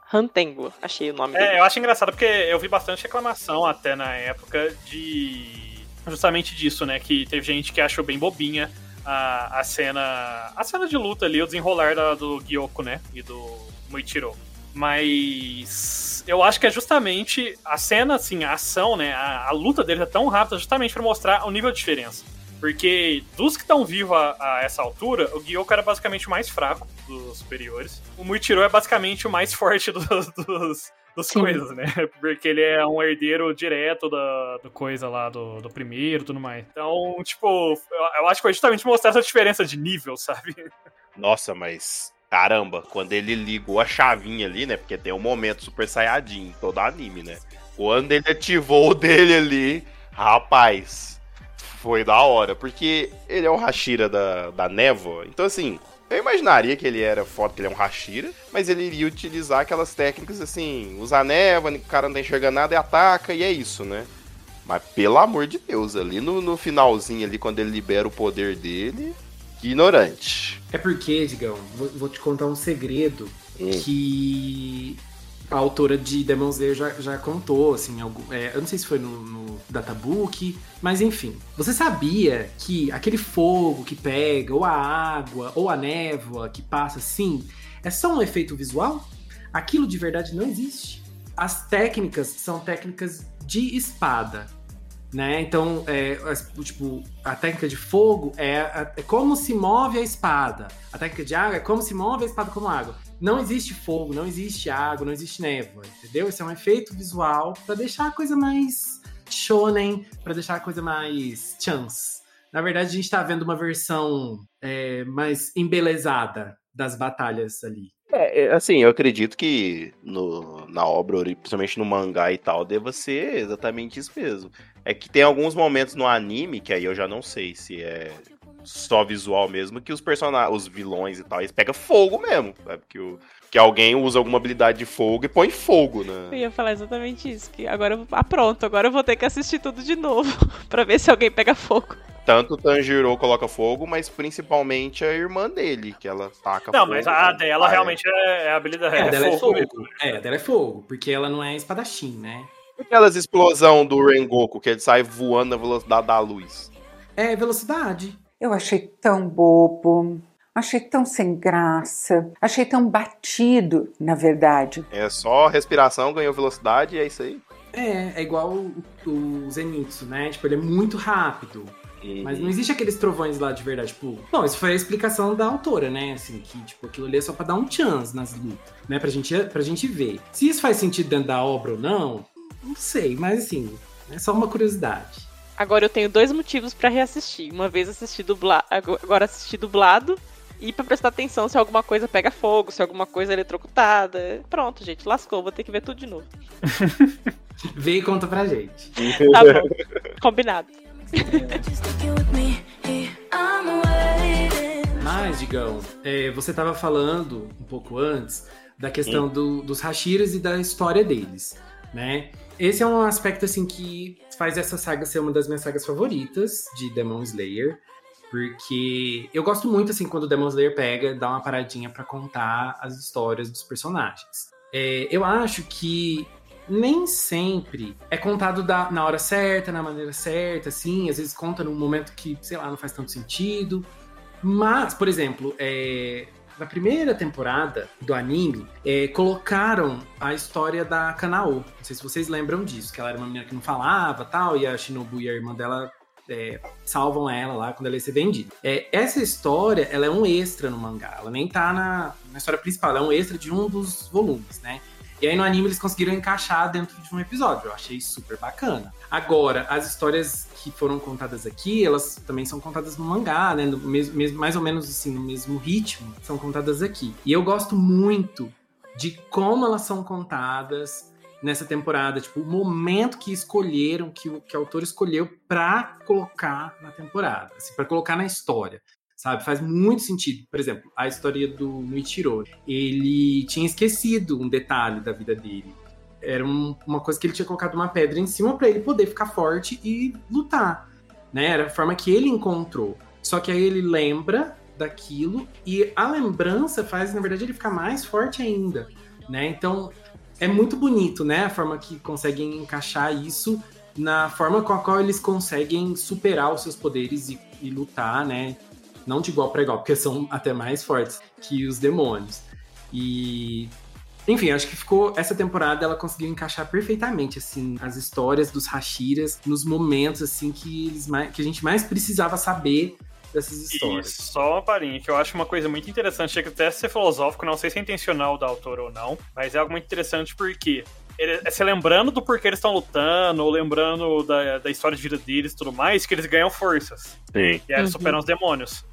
Rantengo, achei o nome É, dele. eu acho engraçado porque eu vi bastante reclamação até na época de. Justamente disso, né? Que teve gente que achou bem bobinha a, a cena. A cena de luta ali, o desenrolar da- do Gyoko, né? E do Muichiro. Mas eu acho que é justamente a cena, assim, a ação, né? A, a luta deles é tão rápida justamente pra mostrar o nível de diferença. Porque dos que estão vivos a, a essa altura, o Gyoko era basicamente o mais fraco dos superiores. O Muichiro é basicamente o mais forte dos, dos, dos coisas, né? Porque ele é um herdeiro direto da do coisa lá, do, do primeiro e tudo mais. Então, tipo, eu, eu acho que foi justamente mostrar essa diferença de nível, sabe? Nossa, mas. Caramba, quando ele ligou a chavinha ali, né? Porque tem um momento super saiyajin em todo anime, né? Quando ele ativou o dele ali, rapaz, foi da hora. Porque ele é o Hashira da, da névoa. Então, assim, eu imaginaria que ele era foda, que ele é um Hashira, mas ele iria utilizar aquelas técnicas assim: usa a névoa, o cara não tá enxergando nada e ataca, e é isso, né? Mas pelo amor de Deus, ali no, no finalzinho, ali, quando ele libera o poder dele, que ignorante. É porque, Digão, vou, vou te contar um segredo Hum. que a autora de Demon Slayer já, já contou, assim, algum, é, eu não sei se foi no, no Databook, mas enfim. Você sabia que aquele fogo que pega, ou a água, ou a névoa que passa assim, é só um efeito visual? Aquilo de verdade não existe. As técnicas são técnicas de espada. Né? Então, é, tipo, a técnica de fogo é, é como se move a espada. A técnica de água é como se move a espada como água. Não existe fogo, não existe água, não existe névoa, entendeu? Esse é um efeito visual pra deixar a coisa mais shonen, pra deixar a coisa mais chance. Na verdade, a gente tá vendo uma versão é, mais embelezada das batalhas ali. É, é, assim, eu acredito que no, na obra, principalmente no mangá e tal, deva ser exatamente isso mesmo. É que tem alguns momentos no anime, que aí eu já não sei se é só visual mesmo, que os personagens, os vilões e tal, eles pegam fogo mesmo, sabe? Que, o, que alguém usa alguma habilidade de fogo e põe fogo, né? Eu ia falar exatamente isso, que agora eu vou... Ah, pronto, agora eu vou ter que assistir tudo de novo pra ver se alguém pega fogo. Tanto o Tanjiro coloca fogo, mas principalmente a irmã dele, que ela taca Não, fogo. mas a dela é. realmente é, é a habilidade. É, a dela é fogo. É, a dela é fogo, porque ela não é espadachim, né? Aquelas explosão do Rengoku, que ele sai voando na velocidade da luz. É velocidade. Eu achei tão bobo, achei tão sem graça, achei tão batido, na verdade. É só respiração, ganhou velocidade e é isso aí. É, é igual o, o Zenitsu, né? Tipo, ele é muito rápido. Mas não existe aqueles trovões lá de verdade, tipo. Bom, isso foi a explicação da autora, né? Assim, que, tipo, aquilo ali é só pra dar um chance nas lutas, né? Pra gente, pra gente ver. Se isso faz sentido dentro da obra ou não, não sei, mas assim, é só uma curiosidade. Agora eu tenho dois motivos pra reassistir. Uma vez assisti dublado, agora assisti dublado e pra prestar atenção se alguma coisa pega fogo, se alguma coisa é eletrocutada. Pronto, gente, lascou, vou ter que ver tudo de novo. Vê e conta pra gente. Tá bom. Combinado. Mas, Digão, é, você tava falando um pouco antes da questão do- dos Hashiras e da história deles, né? Esse é um aspecto, assim, que faz essa saga ser uma das minhas sagas favoritas de Demon Slayer. Porque eu gosto muito, assim, quando o Demon Slayer pega, dá uma paradinha pra contar as histórias dos personagens. É, eu acho que nem sempre é contado da- na hora certa, na maneira certa, assim. Às vezes conta num momento que, sei lá, não faz tanto sentido. Mas, por exemplo, é, na primeira temporada do anime, é, colocaram a história da Kanao. Não sei se vocês lembram disso, que ela era uma menina que não falava tal, e a Shinobu e a irmã dela é, salvam ela lá quando ela ia ser vendida. É, essa história, ela é um extra no mangá, ela nem tá na, na história principal, ela é um extra de um dos volumes, né? E aí no anime eles conseguiram encaixar dentro de um episódio. Eu achei super bacana. Agora, as histórias que foram contadas aqui, elas também são contadas no mangá, né? No mesmo, mesmo- mais ou menos assim, no mesmo ritmo, são contadas aqui. E eu gosto muito de como elas são contadas nessa temporada, tipo, o momento que escolheram, que, o- que o autor escolheu pra colocar na temporada, assim, para colocar na história sabe? Faz muito sentido. Por exemplo, a história do Muichiro. Ele tinha esquecido um detalhe da vida dele. Era um- uma coisa que ele tinha colocado uma pedra em cima para ele poder ficar forte e lutar, né? Era a forma que ele encontrou. Só que aí ele lembra daquilo e a lembrança faz, na verdade, ele ficar mais forte ainda, né? Então, é muito bonito, né? A forma que conseguem encaixar isso na forma com a qual eles conseguem superar os seus poderes e, e lutar, né? Não de igual para igual, porque são até mais fortes que os demônios. E enfim, acho que ficou essa temporada ela conseguiu encaixar perfeitamente assim as histórias dos Hashiras nos momentos assim que eles mais, que a gente mais precisava saber dessas E histórias. só uma palhinha, que eu acho uma coisa muito interessante, chega até a ser filosófico, não sei se é intencional da autora ou não, mas é algo muito interessante porque ele, é se lembrando do porquê eles estão lutando, ou lembrando da, da história de vida deles e tudo mais, que eles ganham forças. Sim. E aí eles Uhum. superam os demônios.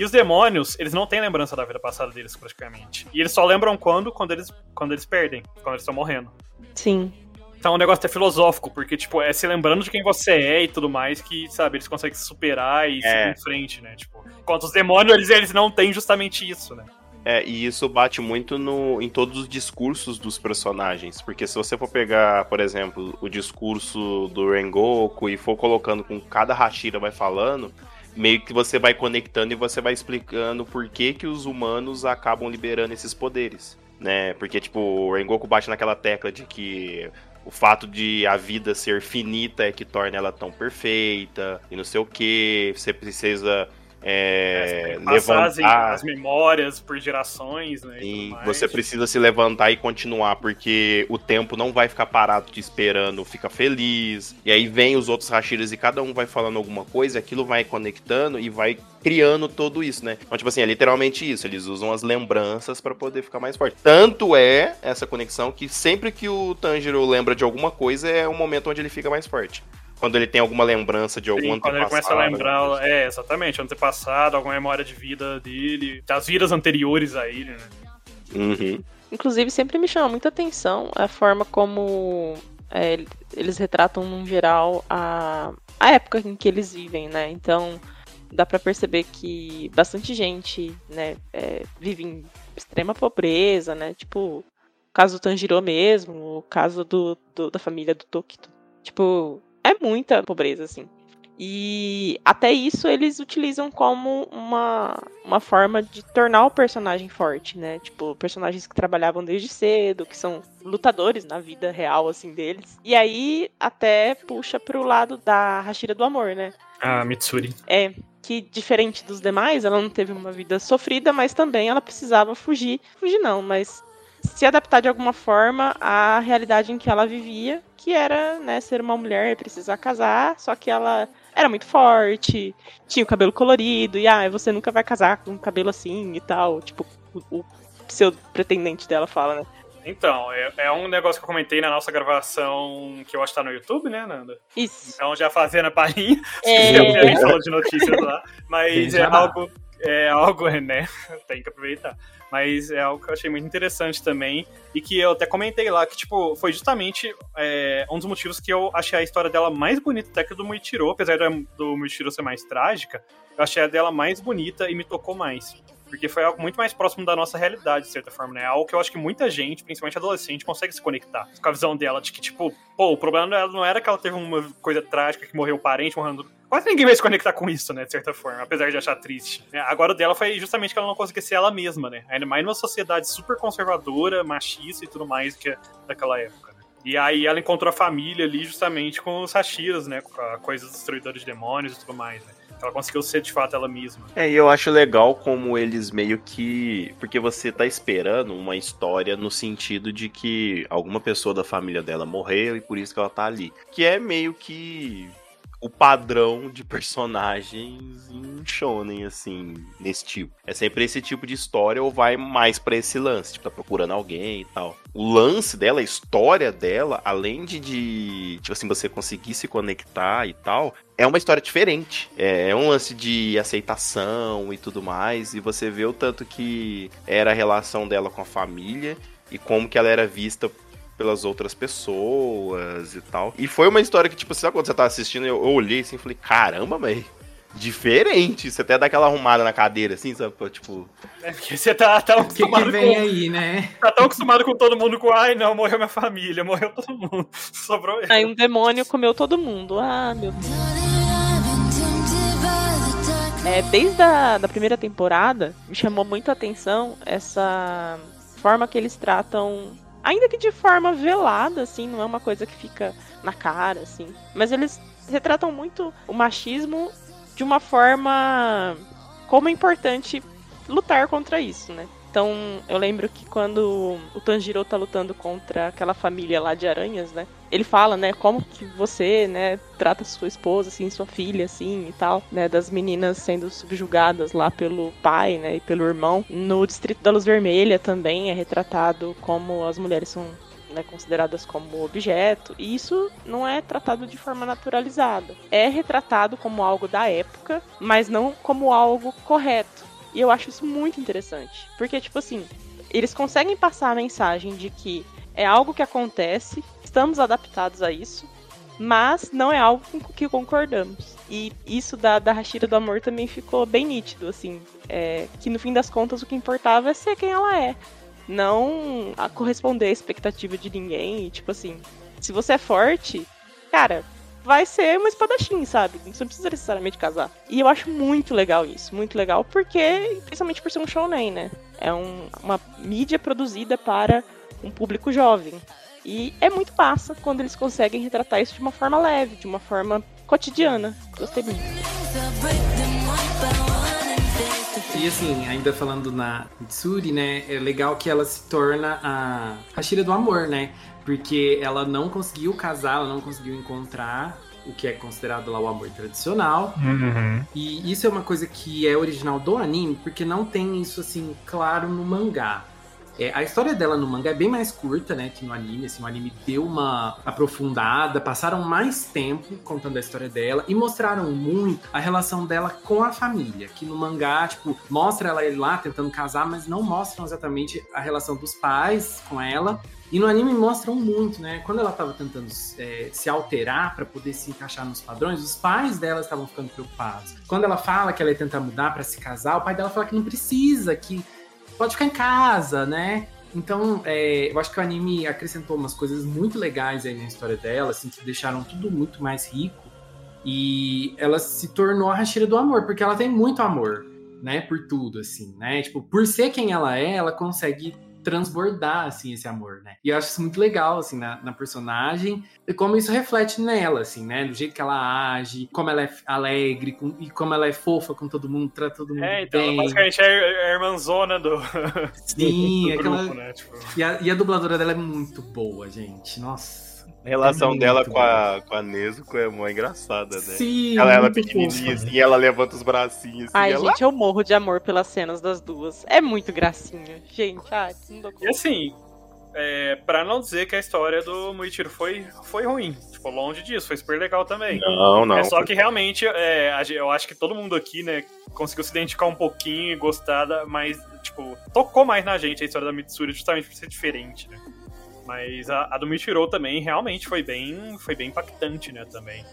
E os demônios, eles não têm lembrança da vida passada deles, praticamente. E eles só lembram quando? Quando eles, quando eles perdem, quando eles estão morrendo. Sim. Então o negócio até filosófico, porque, tipo, é se lembrando de quem você é e tudo mais que, sabe, eles conseguem se superar e É. seguir em frente, né? Tipo, enquanto os demônios, eles, eles não têm justamente isso, né? É, e isso bate muito no, em todos os discursos dos personagens. Porque se você for pegar, por exemplo, o discurso do Rengoku e for colocando com cada Hashira vai falando, meio que você vai conectando e você vai explicando por que, que os humanos acabam liberando esses poderes. Né? Porque, tipo, o Rengoku bate naquela tecla de que o fato de a vida ser finita é que torna ela tão perfeita e não sei o que. Você precisa é, as, levantar. as memórias por gerações, né? Sim, você precisa se levantar e continuar, porque o tempo não vai ficar parado te esperando, fica feliz. E aí vem os outros Hashiras e cada um vai falando alguma coisa, aquilo vai conectando e vai criando tudo isso, né? Então, tipo assim, é literalmente isso. Eles usam as lembranças pra poder ficar mais forte. Tanto é essa conexão que sempre que o Tanjiro lembra de alguma coisa, é o momento onde ele fica mais forte. Quando ele tem alguma lembrança de algum Sim, quando ele começa a antepassado, lembrar, é, exatamente, antepassado, alguma memória de vida dele, das vidas anteriores a ele, né? Uhum. Inclusive, sempre me chama muita atenção a forma como é, eles retratam, no geral, a, a época em que eles vivem, né? Então, dá pra perceber que bastante gente, né, é, vive em extrema pobreza, né? Tipo, o caso do Tanjiro mesmo, o caso do, do- da família do Tokito. Tipo, é muita pobreza, assim. E até isso eles utilizam como uma, uma forma de tornar o personagem forte, né? Tipo, personagens que trabalhavam desde cedo, que são lutadores na vida real, assim, deles. E aí até puxa pro lado da Hashira do Amor, né? A Mitsuri. É, que diferente dos demais, ela não teve uma vida sofrida, mas também ela precisava fugir. Fugir não, mas se adaptar de alguma forma à realidade em que ela vivia, que era, né, ser uma mulher, precisar casar, só que ela era muito forte, tinha o cabelo colorido, e ah, você nunca vai casar com um cabelo assim e tal. Tipo, o, o pseudo pretendente dela fala, né? Então, é, é um negócio que eu comentei na nossa gravação que eu acho que tá no YouTube, né, Nanda? Isso. Então, já fazendo a palhinha, É. se a gente falou de notícias lá, mas é algo, é algo, né, tem que aproveitar. Mas é algo que eu achei muito interessante também, e que eu até comentei lá, que, tipo, foi justamente é, um dos motivos que eu achei a história dela mais bonita até que do Muichiro, apesar do, do Muichiro ser mais trágica, eu achei a dela mais bonita e me tocou mais. Porque foi algo muito mais próximo da nossa realidade, de certa forma, né? Algo que eu acho que muita gente, principalmente adolescente, consegue se conectar com a visão dela de que, tipo, pô, o problema dela não era que ela teve uma coisa trágica, que morreu o parente, morrendo. Quase ninguém vai se conectar com isso, né? De certa forma, apesar de achar triste. né? Agora o dela foi justamente que ela não conseguia ser ela mesma, né? Ainda mais numa sociedade super conservadora, machista e tudo mais que é daquela época. né? E aí ela encontrou a família ali justamente com os Hashiras, né? Com a coisa dos destruidores de demônios e tudo mais, né? Ela conseguiu ser de fato ela mesma. É, e eu acho legal como eles meio que. Porque você tá esperando uma história no sentido de que alguma pessoa da família dela morreu e por isso que ela tá ali. Que é meio que o padrão de personagens em shonen, assim, nesse tipo. É sempre esse tipo de história ou vai mais pra esse lance, tipo, tá procurando alguém e tal. O lance dela, a história dela, além de, de tipo assim, você conseguir se conectar e tal, é uma história diferente. É, é um lance de aceitação e tudo mais. E você vê o tanto que era a relação dela com a família e como que ela era vista pelas outras pessoas e tal. E foi uma história que, tipo, sabe quando você tá assistindo, eu, eu olhei assim e falei, caramba, mas diferente. Você até dá aquela arrumada na cadeira, assim, sabe? Tipo, É porque você tá tão O que, que acostumado vem com. aí, né? Tá tão acostumado com todo mundo com, ai não, morreu minha família, morreu todo mundo. Sobrou eu. Aí um demônio comeu todo mundo. Ah, meu Deus. É, desde a da primeira temporada, me chamou muito a atenção essa forma que eles tratam, ainda que de forma velada, assim, não é uma coisa que fica na cara, assim. Mas eles retratam muito o machismo de uma forma como é importante lutar contra isso, né? Então, eu lembro que quando o Tanjiro tá lutando contra aquela família lá de aranhas, né? Ele fala, né, como que você, né, trata sua esposa, assim, sua filha, assim, e tal, né, das meninas sendo subjugadas lá pelo pai, né, e pelo irmão. No Distrito da Luz Vermelha também é retratado como as mulheres são né, consideradas como objeto, e isso não é tratado de forma naturalizada. É retratado como algo da época, mas não como algo correto. E eu acho isso muito interessante. Porque, tipo assim, eles conseguem passar a mensagem de que é algo que acontece, estamos adaptados a isso, mas não é algo com que concordamos. E isso da, da Hashira do Amor também ficou bem nítido, assim. é, que no fim das contas o que importava é ser quem ela é. Não corresponder à expectativa de ninguém. E, tipo assim, se você é forte, cara, vai ser uma espadachim, sabe? Você não precisa necessariamente casar. E eu acho muito legal isso, muito legal, porque, principalmente por ser um shounen, né? É um- uma mídia produzida para um público jovem. E é muito massa quando eles conseguem retratar isso de uma forma leve, de uma forma cotidiana. Gostei muito. E assim, ainda falando na Mitsuri, né? É legal que ela se torna a Hashira do amor, né? Porque ela não conseguiu casar, ela não conseguiu encontrar o que é considerado lá o amor tradicional. E isso é uma coisa que é original do anime, porque não tem isso assim claro no mangá. É, a história dela no mangá é bem mais curta, né, que no anime. Assim, o anime deu uma aprofundada, passaram mais tempo contando a história dela e mostraram muito a relação dela com a família. Que no mangá, tipo, mostra ela lá tentando casar, mas não mostram exatamente a relação dos pais com ela. E no anime mostram muito, né? Quando ela tava tentando é, se alterar para poder se encaixar nos padrões, os pais dela estavam ficando preocupados. Quando ela fala que ela ia tentar mudar para se casar, o pai dela fala que não precisa, que pode ficar em casa, né? Então, é, eu acho que o anime acrescentou umas coisas muito legais aí na história dela, assim, que deixaram tudo muito mais rico. E ela se tornou a Hashira do amor, porque ela tem muito amor, né, por tudo, assim, né? Tipo, por ser quem ela é, ela consegue transbordar, assim, esse amor, né? E eu acho isso muito legal, assim, na, na, personagem, e como isso reflete nela, assim, né? Do jeito que ela age, como ela é alegre, com, e como ela é fofa com todo mundo, trata todo mundo É, então, bem. basicamente é a irmãzona do... Sim, do aquela... grupo, né? Tipo... E, a, e a dubladora dela é muito boa, gente, nossa... A relação É dela com a, com a Nezuko é mó engraçada, né? Sim, Ela, ela pequenininha fofa. assim, ela levanta os bracinhos assim, Ai, ela... gente, eu morro de amor pelas cenas das duas. É muito gracinha. Gente, ai, não dou E conta. assim, é, pra não dizer que a história do Muichiro foi, foi ruim. Tipo, longe disso, foi super legal também. Não, não. É só que realmente, é, eu acho que todo mundo aqui, né, conseguiu se identificar um pouquinho e gostar, mas, tipo, tocou mais na gente a história da Mitsuri justamente por ser diferente, né? Mas a, a do Michiro também realmente foi bem, foi bem impactante, né, também.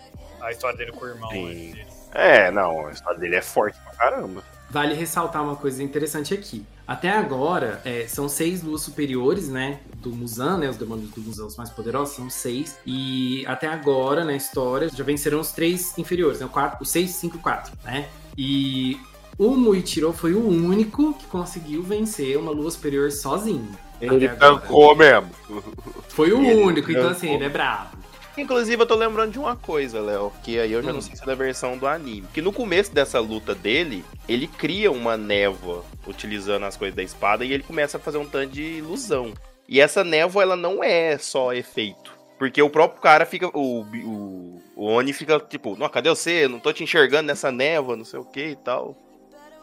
A história dele com o irmão. Sim. né, dele. É, não, a história dele é forte pra caramba. Vale ressaltar uma coisa interessante aqui. Até agora, é, são seis luas superiores, né? Do Musan, né? Os demônios do Musan, os mais poderosos, são seis. E até agora, na história, já venceram os três inferiores, né? O, quatro, o seis, cinco e quatro, né? E o Muichiro foi o único que conseguiu vencer uma lua superior sozinho. Ele tancou mesmo. Foi o Ele único, então assim, ele é brabo. Inclusive, eu tô lembrando de uma coisa, Léo, que aí eu já Hum. não sei se é da versão do anime. Que no começo dessa luta dele, ele cria uma névoa utilizando as coisas da espada e ele começa a fazer um tanto de ilusão. E essa névoa, ela não é só efeito. Porque o próprio cara fica. O, o, o Oni fica tipo, não, cadê você? Eu não tô te enxergando nessa névoa, não sei o que e tal.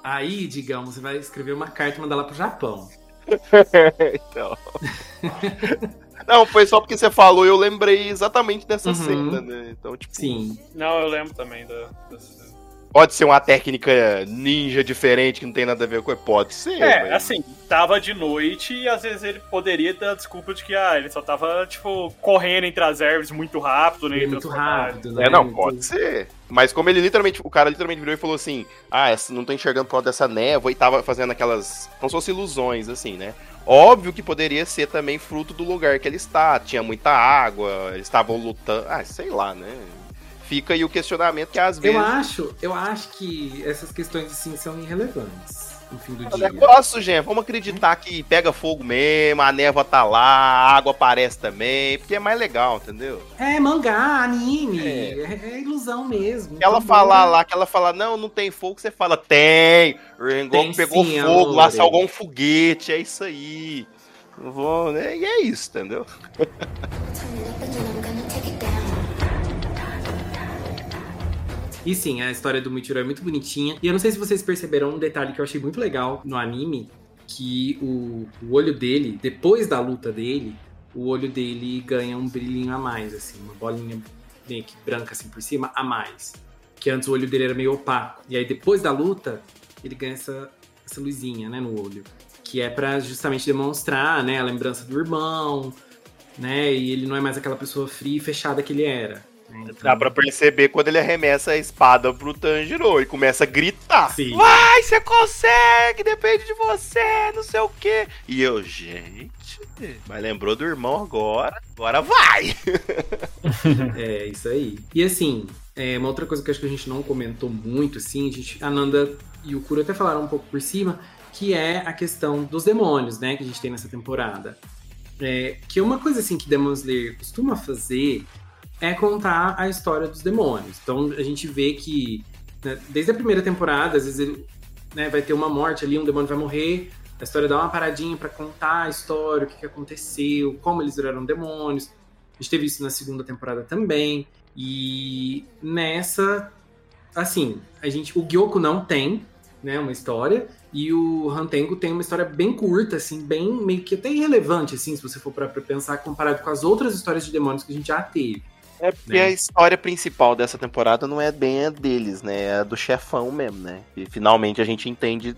Aí, digamos, você vai escrever uma carta e mandar lá pro Japão. então. Não, foi só porque você falou e eu lembrei exatamente dessa Uhum. cena, né? Então, tipo, Sim. Não, eu lembro também da. da- pode ser uma técnica ninja diferente que não tem nada a ver com. Pode ser. É, mas- assim, tava de noite e às vezes ele poderia dar a desculpa de que ah, ele só tava, tipo, correndo entre as árvores muito rápido, né? Muito rápido, né? É, não, pode ser. Mas como ele literalmente, o cara literalmente virou e falou assim: Ah, não tô enxergando por causa dessa névoa e tava fazendo aquelas. Como se fossem ilusões, assim, né? Óbvio que poderia ser também fruto do lugar que ele está. Tinha muita água, eles estavam lutando. Ah, sei lá, né? Fica aí o questionamento que às vezes. Eu acho, eu acho que essas questões assim são irrelevantes no fim do É dia. negócio, gente. Vamos acreditar que pega fogo mesmo, a névoa tá lá, a água aparece também, porque é mais legal, entendeu? É mangá, anime, É. é, é ilusão mesmo. Que ela Então, falar lá, que ela fala, não, não tem fogo, você fala, tem. Tem pegou sim, fogo, lá salgou um foguete, é isso aí. Não vou, né? E é isso, entendeu? E sim, a história do Michiro é muito bonitinha. E eu não sei se vocês perceberam um detalhe que eu achei muito legal no anime, que o, o olho dele, depois da luta dele, o olho dele ganha um brilhinho a mais, assim, uma bolinha meio que branca assim por cima a mais. Que antes o olho dele era meio opaco. E aí depois da luta, ele ganha essa, essa luzinha, né, no olho. Que é pra justamente demonstrar, né, a lembrança do irmão, né, e ele não é mais aquela pessoa fria e fechada que ele era. Então- Dá pra perceber quando ele arremessa a espada pro Tanjiro e começa a gritar. Sim. Vai, você consegue, depende de você, não sei o quê. E eu, gente, mas lembrou do irmão agora, agora vai. É, isso aí. E assim, é, uma outra coisa que acho que a gente não comentou muito, assim, a, gente, a Nanda e o Kuro até falaram um pouco por cima, que é a questão dos demônios, né, que a gente tem nessa temporada. É, que é uma coisa, assim, que Demon Slayer costuma fazer é contar a história dos demônios. Então, a gente vê que, né, desde a primeira temporada, às vezes ele né, vai ter uma morte ali, um demônio vai morrer, a história dá uma paradinha pra contar a história, o que, que aconteceu, como eles viraram demônios. A gente teve isso na segunda temporada também. E nessa, assim, a gente, o Gyoko não tem, né, uma história, e o Rantengo tem uma história bem curta, assim, bem meio que até irrelevante, assim, se você for para pensar comparado com as outras histórias de demônios que a gente já teve. É porque Né? a história principal dessa temporada não é bem a deles, né? É a do chefão mesmo, né? E finalmente a gente entende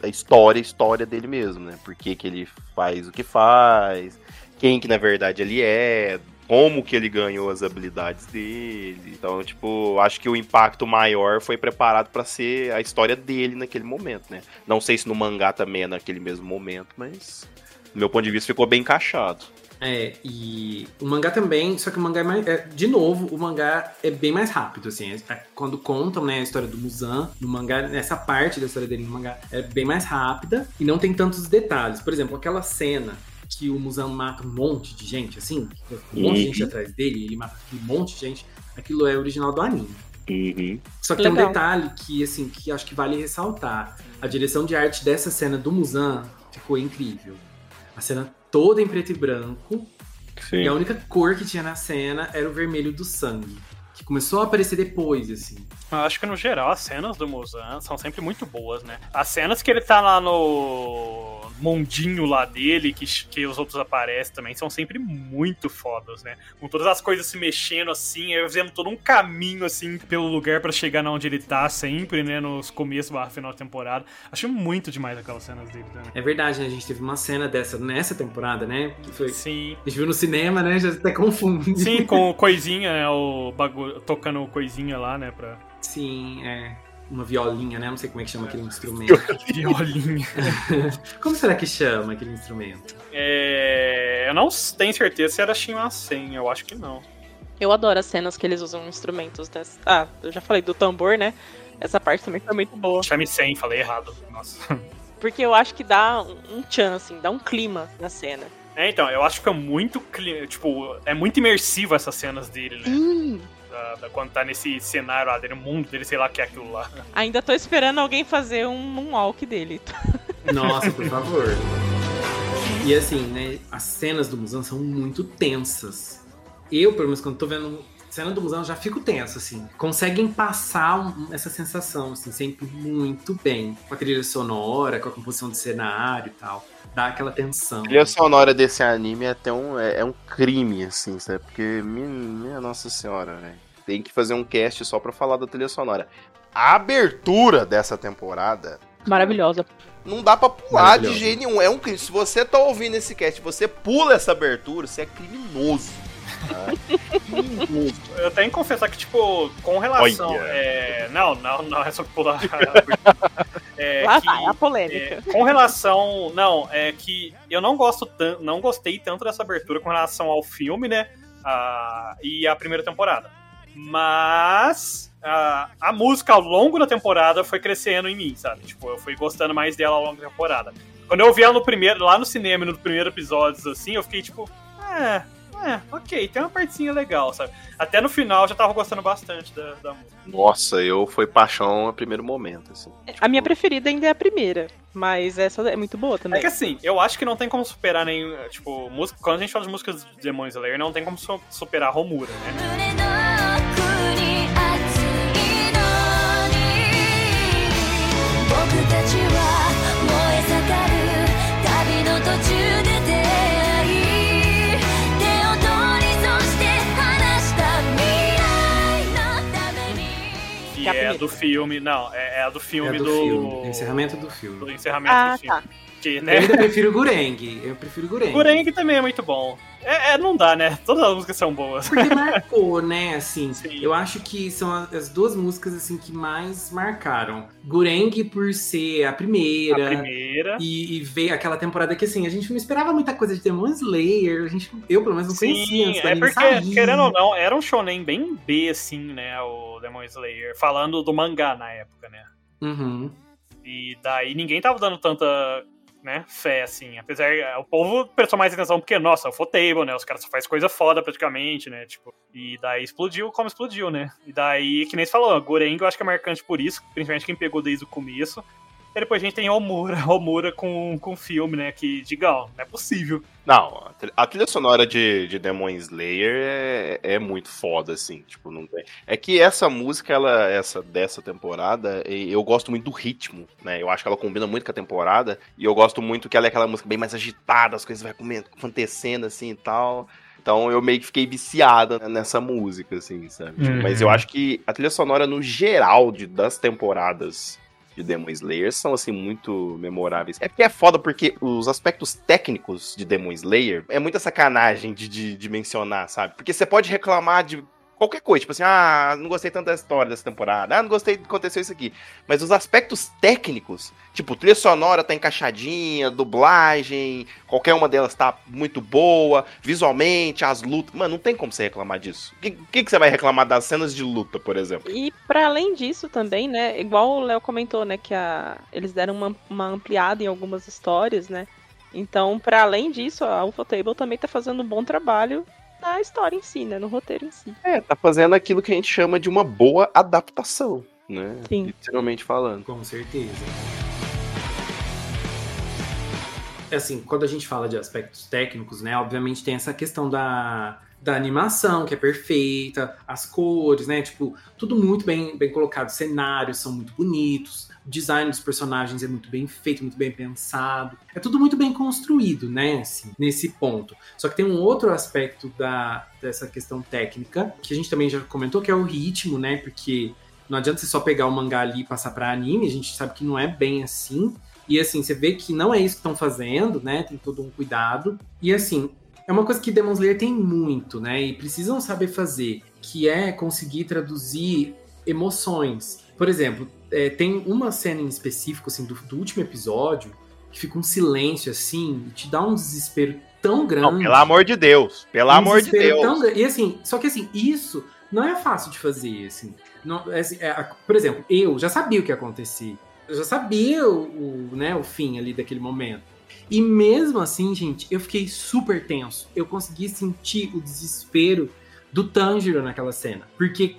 a história, a história dele mesmo, né? Por que, que ele faz o que faz, quem que na verdade ele é, como que ele ganhou as habilidades dele. Então, tipo, acho que o impacto maior foi preparado pra ser a história dele naquele momento, né? Não sei se no mangá também é naquele mesmo momento, mas do meu ponto de vista ficou bem encaixado. É, e o mangá também, só que o mangá é mais. é, de novo, o mangá é bem mais rápido, assim. é- quando contam, né, a história do Muzan, no mangá, nessa parte da história dele no mangá, é bem mais rápida e não tem tantos detalhes. Por exemplo, aquela cena que o Muzan mata um monte de gente, assim, um monte de gente Uhum. atrás dele, ele mata um monte de gente, aquilo é original do anime. Uhum. Só que tem Legal. um detalhe que, assim, que acho que vale ressaltar. A direção de arte dessa cena do Muzan ficou incrível. A cena toda em preto e branco, Sim. e a única cor que tinha na cena era o vermelho do sangue. Que começou a aparecer depois, assim. Eu acho que no geral as cenas do Muzan são sempre muito boas, né? As cenas que ele tá lá no mundinho lá dele, que, que os outros aparecem também, são sempre muito fodas, né? Com todas as coisas se mexendo assim, fazendo todo um caminho assim pelo lugar pra chegar na onde ele tá sempre, né? Nos começos barra final de temporada. Acho muito demais aquelas cenas dele também. É verdade, né? A gente teve uma cena dessa nessa temporada, né? Que foi. Sim. A gente viu no cinema, né? Já até confunde. Sim, com o coisinha, né? O bagulho, tocando coisinha lá, né? Pra Sim, é. Uma violinha, né? Não sei como é que chama aquele instrumento. violinha. Como será que chama aquele instrumento? É, eu não tenho certeza se era Shimasen, eu acho que não. Eu adoro as cenas que eles usam instrumentos dessa. Ah, eu já falei do tambor, né? Essa parte também foi muito boa. Shamisen, falei errado. Nossa. Porque eu acho que dá um tchan, assim, dá um clima na cena. É, então, eu acho que é muito. Tipo, é muito imersivo essas cenas dele, né? Hum, Da- da- quando tá nesse cenário lá dele, no mundo dele, sei lá o que é aquilo lá. ainda tô esperando alguém fazer um moonwalk dele. Nossa, por favor. E assim, né? As cenas do Musan são muito tensas. Eu, pelo menos, quando tô vendo cena do Musan, já fico tenso, assim. Conseguem passar um- essa sensação, assim, sempre muito bem. Com a trilha sonora, com a composição de cenário e tal. Dá aquela tensão. A trilha sonora desse anime é até um, é, é um crime, assim, sabe? Porque, minha, minha nossa senhora, velho. Tem que fazer um cast só pra falar da trilha sonora. A abertura dessa temporada Maravilhosa. não dá pra pular de jeito nenhum. É um crime. Se você tá ouvindo esse cast, você pula essa abertura, você é criminoso. criminoso. Eu tenho que confessar que, tipo, com relação. É, Não, não, não é só pular. é, Lá que- vai a polêmica. É, com relação. Não, é que eu não gosto tanto. Não gostei tanto dessa abertura com relação ao filme, né? a- e a primeira temporada. Mas a, a música ao longo da temporada foi crescendo em mim, sabe? Tipo, eu fui gostando mais dela ao longo da temporada. Quando eu vi ela no primeiro, lá no cinema, no primeiro episódio, assim, eu fiquei tipo, é, é, ok, tem uma partezinha legal, sabe? Até no final eu já tava gostando bastante da, da música. Nossa, eu foi paixão a primeiro momento, assim. A minha preferida ainda é a primeira, mas essa é muito boa É também. que assim, eu acho que não tem como superar nem. Tipo, música, quando a gente fala de músicas de Demon Slayer, não tem como su- superar Romura, né? Que a é a primeira. do filme. Não, é, é a do É filme do, do. filme. Encerramento do Do filme. encerramento Ah, do filme. tá. Que, Eu né? ainda prefiro Gureng. Eu prefiro Gureng. Gureng também é muito bom. É, é, não dá, né? Todas as músicas são boas. Porque marcou, né? Assim, Sim. eu acho que são as duas músicas assim que mais marcaram. Gureng por ser a A primeira. primeira. E, e ver aquela temporada que assim, a gente não esperava muita coisa de Demon Slayer, a gente, eu pelo menos não conhecia Sim, antes do é porque, sair. querendo ou não, era um shonen bem B, assim, né? O Demon Slayer. Falando do mangá na época, né? Uhum. E daí ninguém tava dando tanta né, fé, assim. Apesar, o povo prestou mais atenção porque, nossa, é o Fotable, né? Os caras só fazem coisa foda praticamente, né? Tipo, e daí explodiu como explodiu, né? E daí, que nem você falou, Goreng eu acho que é marcante por isso, principalmente quem pegou desde o começo. E depois a gente tem Omura, Omura com, com filme, né? Que, digam, não é possível. Não, a trilha- sonora de, de Demon Slayer é, é muito foda, assim. Tipo, não tem. É que essa música, ela, essa dessa temporada, e- eu gosto muito do ritmo, né? Eu acho que ela combina muito com a temporada. E eu gosto muito que ela é aquela música bem mais agitada, as coisas vai acontecendo assim e tal. Então eu meio que fiquei viciada nessa música, assim, sabe? Uhum. Mas eu acho que a trilha sonora, no geral, de, das temporadas de Demon Slayer são, assim, muito memoráveis. É porque é foda, porque os aspectos técnicos de Demon Slayer é muita sacanagem de, de, de mencionar, sabe? Porque você pode reclamar de qualquer coisa, tipo assim, ah, não gostei tanto da história dessa temporada, ah, não gostei que aconteceu isso aqui. Mas os aspectos técnicos, tipo, trilha sonora tá encaixadinha, dublagem, qualquer uma delas tá muito boa, visualmente, as lutas, mano, não tem como você reclamar disso. O que, que, que você vai reclamar das cenas de luta, por exemplo? E para além disso também, né? Igual o Léo comentou, né? Que a, eles deram uma, uma ampliada em algumas histórias, né? Então, para além disso, a Ufotable também tá fazendo um bom trabalho na história em si, né? No roteiro em si. É, tá fazendo aquilo que a gente chama de uma boa adaptação, né? Sim. Literalmente falando. Com certeza. É Assim, quando a gente fala de aspectos técnicos, né? Obviamente tem essa questão da, da animação, que é perfeita, as cores, né? Tipo, tudo muito bem, bem colocado. Os cenários são muito bonitos, design dos personagens é muito bem feito, muito bem pensado. É tudo muito bem construído, né? Assim, nesse ponto. Só que tem um outro aspecto da, dessa questão técnica, que a gente também já comentou, que é o ritmo, né? Porque não adianta você só pegar o mangá ali e passar pra anime, a gente sabe que não é bem assim. E assim, você vê que não é isso que estão fazendo, né? Tem todo um cuidado. E assim, é uma coisa que Demon Slayer tem muito, né? E precisam saber fazer, que é conseguir traduzir emoções. Por exemplo, é, tem uma cena em específico, assim, do, do último episódio, que fica um silêncio, assim, e te dá um desespero tão grande. Não, pelo amor de Deus. Pelo Um amor de Deus. tão e assim, só que assim, isso não é fácil de fazer, assim. Não, é assim, é, por exemplo, eu já sabia o que ia acontecer. Eu já sabia o, o, né, o fim ali daquele momento. E mesmo assim, gente, eu fiquei super tenso. Eu consegui sentir o desespero do Tanjiro naquela cena. Porque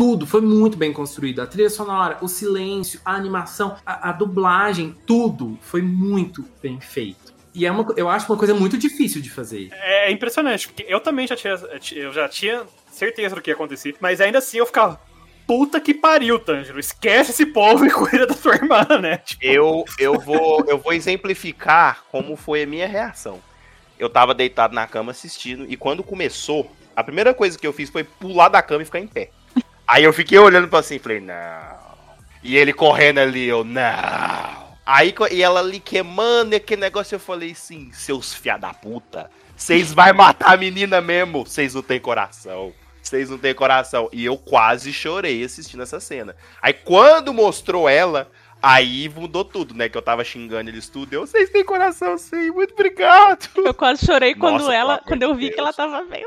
tudo foi muito bem construído. A trilha sonora, o silêncio, a animação, a, a dublagem, tudo foi muito bem feito. E é uma, eu acho uma coisa muito difícil de fazer. É impressionante, porque eu também já tinha, eu já tinha certeza do que ia acontecer, mas ainda assim eu ficava, puta que pariu, Tanjiro, esquece esse povo e cuida da tua irmã, né? Tipo, Eu, eu, vou, eu vou exemplificar como foi a minha reação. Eu tava deitado na cama assistindo, e quando começou, a primeira coisa que eu fiz foi pular da cama e ficar em pé. Aí eu fiquei olhando pra assim, falei, não. E ele correndo ali, eu, não. Aí, e ela ali queimando, aquele negócio, eu falei assim, seus fia da puta, vocês vai matar a menina mesmo, vocês não têm coração. Vocês não têm coração. E eu quase chorei assistindo essa cena. Aí quando mostrou ela, aí mudou tudo, né? Que eu tava xingando eles tudo. Eu, vocês têm coração sim, muito obrigado. Eu quase chorei quando Nossa, ela, quando eu vi que ela Deus. tava bem.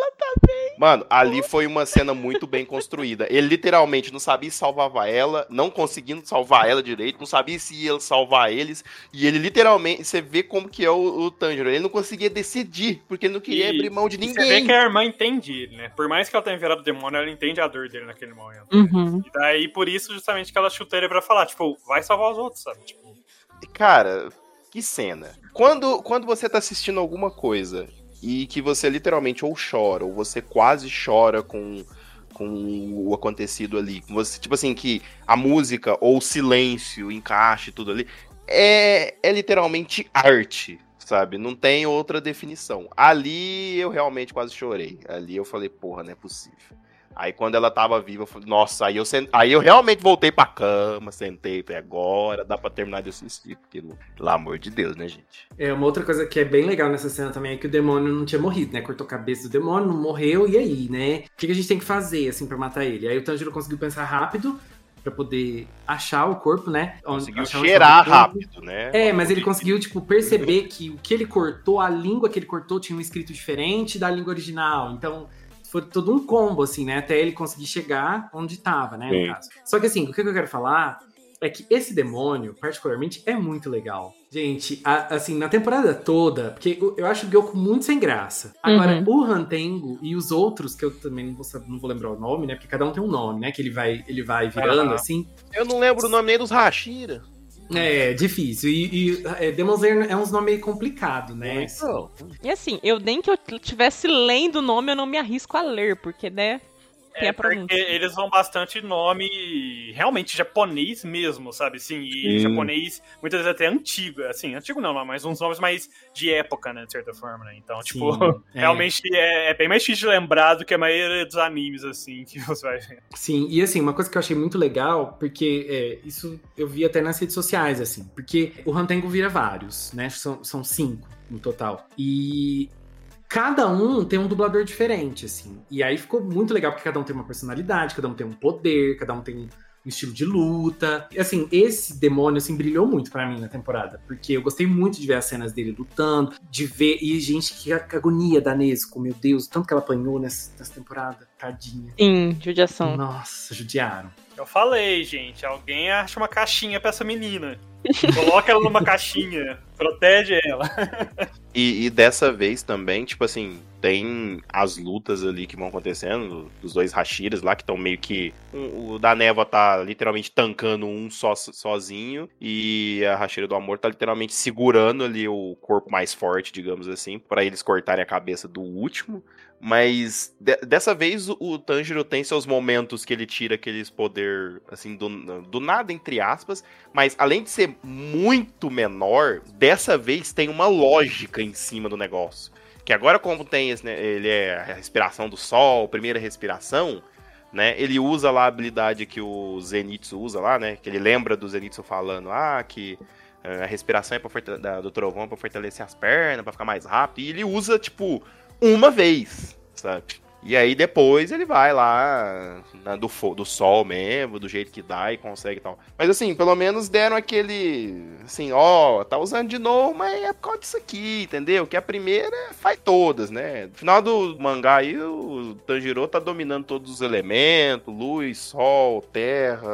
Eu falei, "Ah, ela tá bem. Mano, ali foi uma cena muito bem construída. Ele literalmente não sabia se salvava ela, não conseguindo salvar ela direito, não sabia se ia salvar eles. E ele literalmente, você vê como que é o, o Tanjiro. Ele não conseguia decidir, porque ele não queria E- abrir mão de e Você vê ninguém. que a irmã entende ele, né? Por mais que ela tenha virado demônio, ela entende a dor dele naquele momento. Uhum. E daí, por isso, justamente, que ela chuta ele pra falar, tipo, vai salvar os outros, sabe? Tipo, Cara, que cena. Quando, quando você tá assistindo alguma coisa e que você literalmente ou chora, ou você quase chora com, com o acontecido ali, você, tipo assim, que a música ou o silêncio, o encaixe, tudo ali, é, é literalmente arte, sabe? Não tem outra definição. Ali eu realmente quase chorei. Ali eu falei, porra, não é possível. Aí quando ela tava viva, eu falei, nossa, aí eu, sent... aí eu realmente voltei pra cama, sentei, falei, agora dá pra terminar de assistir, porque, pelo amor de Deus, né, gente? É, uma outra coisa que é bem legal nessa cena também é que o demônio não tinha morrido, né? Cortou a cabeça do demônio, não morreu, e aí, né? O que, que a gente tem que fazer, assim, pra matar ele? Aí o Tanjiro conseguiu pensar rápido pra poder achar o corpo, né? Conseguiu cheirar rápido, né? É, mas ele conseguiu, tipo, perceber que o que ele cortou, a língua que ele cortou tinha um escrito diferente da língua original. Então, foi todo um combo, assim, né? Até ele conseguir chegar onde tava, né? Sim. No caso. Só que, assim, o que eu quero falar é que esse demônio, particularmente, é muito legal. Gente, a- assim, na temporada toda, porque eu, eu acho o Gyoku muito sem graça. Agora, o Hantengo e os outros, que eu também não vou, saber- não vou lembrar o nome, né? Porque cada um tem um nome, né? Que ele vai, ele vai virando, Aham. assim. Eu não lembro o nome nem dos Hashira. É, difícil. E, e é, é uns nomes meio complicado, né? E assim, eu nem que eu tivesse lendo o nome, eu não me arrisco a ler, porque, né? Tem É a pronúncia. porque eles vão bastante nome realmente japonês mesmo, sabe? Assim, e Sim. japonês muitas vezes até antigo, assim, antigo não, mas uns nomes mais de época, né, de certa forma, né? Então, tipo, Sim, é. realmente é, é bem mais difícil de lembrar do que a maioria dos animes, assim, que você vai ver. Sim, e assim, uma coisa que eu achei muito legal, porque é, isso eu vi até nas redes sociais, assim, porque o Rantango vira vários, né? São, são cinco no total. E cada um tem um dublador diferente, assim. E aí ficou muito legal, porque cada um tem uma personalidade, cada um tem um poder, cada um tem um estilo de luta. E assim, esse demônio, assim, brilhou muito pra mim na temporada, porque eu gostei muito de ver as cenas dele lutando, de ver. E, gente, que, que agonia da Nesco, meu Deus, tanto que ela apanhou nessa, nessa temporada, tadinha. Sim, judiação. Nossa, judiaram. Eu falei, gente, alguém acha uma caixinha pra essa menina. Coloca ela numa caixinha, protege ela. E, e dessa vez também, tipo assim, tem as lutas ali que vão acontecendo, dos dois Hashiras lá, que estão meio que. um- o da névoa tá literalmente tancando um só, sozinho, e a Hashira do Amor tá literalmente segurando ali o corpo mais forte, digamos assim, pra eles cortarem a cabeça do último. Mas de- dessa vez o, o Tanjiro tem seus momentos que ele tira aqueles poder, assim, do, do nada, entre aspas. Mas além de ser muito menor, dessa vez tem uma lógica em cima do negócio. Que agora, como tem esse, né, ele é a respiração do sol, primeira respiração, né? Ele usa lá a habilidade que o Zenitsu usa lá, né? Que ele lembra do Zenitsu falando, ah, que eh, a respiração é pra da- do trovão é pra fortalecer as pernas, pra ficar mais rápido. E ele usa, tipo, uma vez, sabe? E aí depois ele vai lá na- do, fo- do sol mesmo, do jeito que dá e consegue e tal. Mas assim, pelo menos deram aquele. Assim, ó, tá usando de novo, mas é por causa disso aqui, entendeu? Que a primeira faz todas, né? No final do mangá aí, o Tanjiro tá dominando todos os elementos: luz, sol, terra,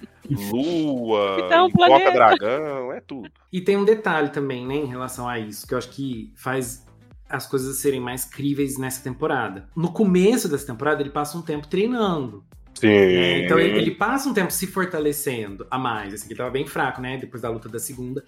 lua, Então, invoca planeta. dragão, é tudo. E tem um detalhe também, né, em relação a isso, que eu acho que faz as coisas serem mais críveis nessa temporada. No começo dessa temporada, ele passa um tempo treinando. Sim. né? Então ele, ele passa um tempo se fortalecendo a mais. Assim, que ele tava bem fraco, né? Depois da luta da segunda,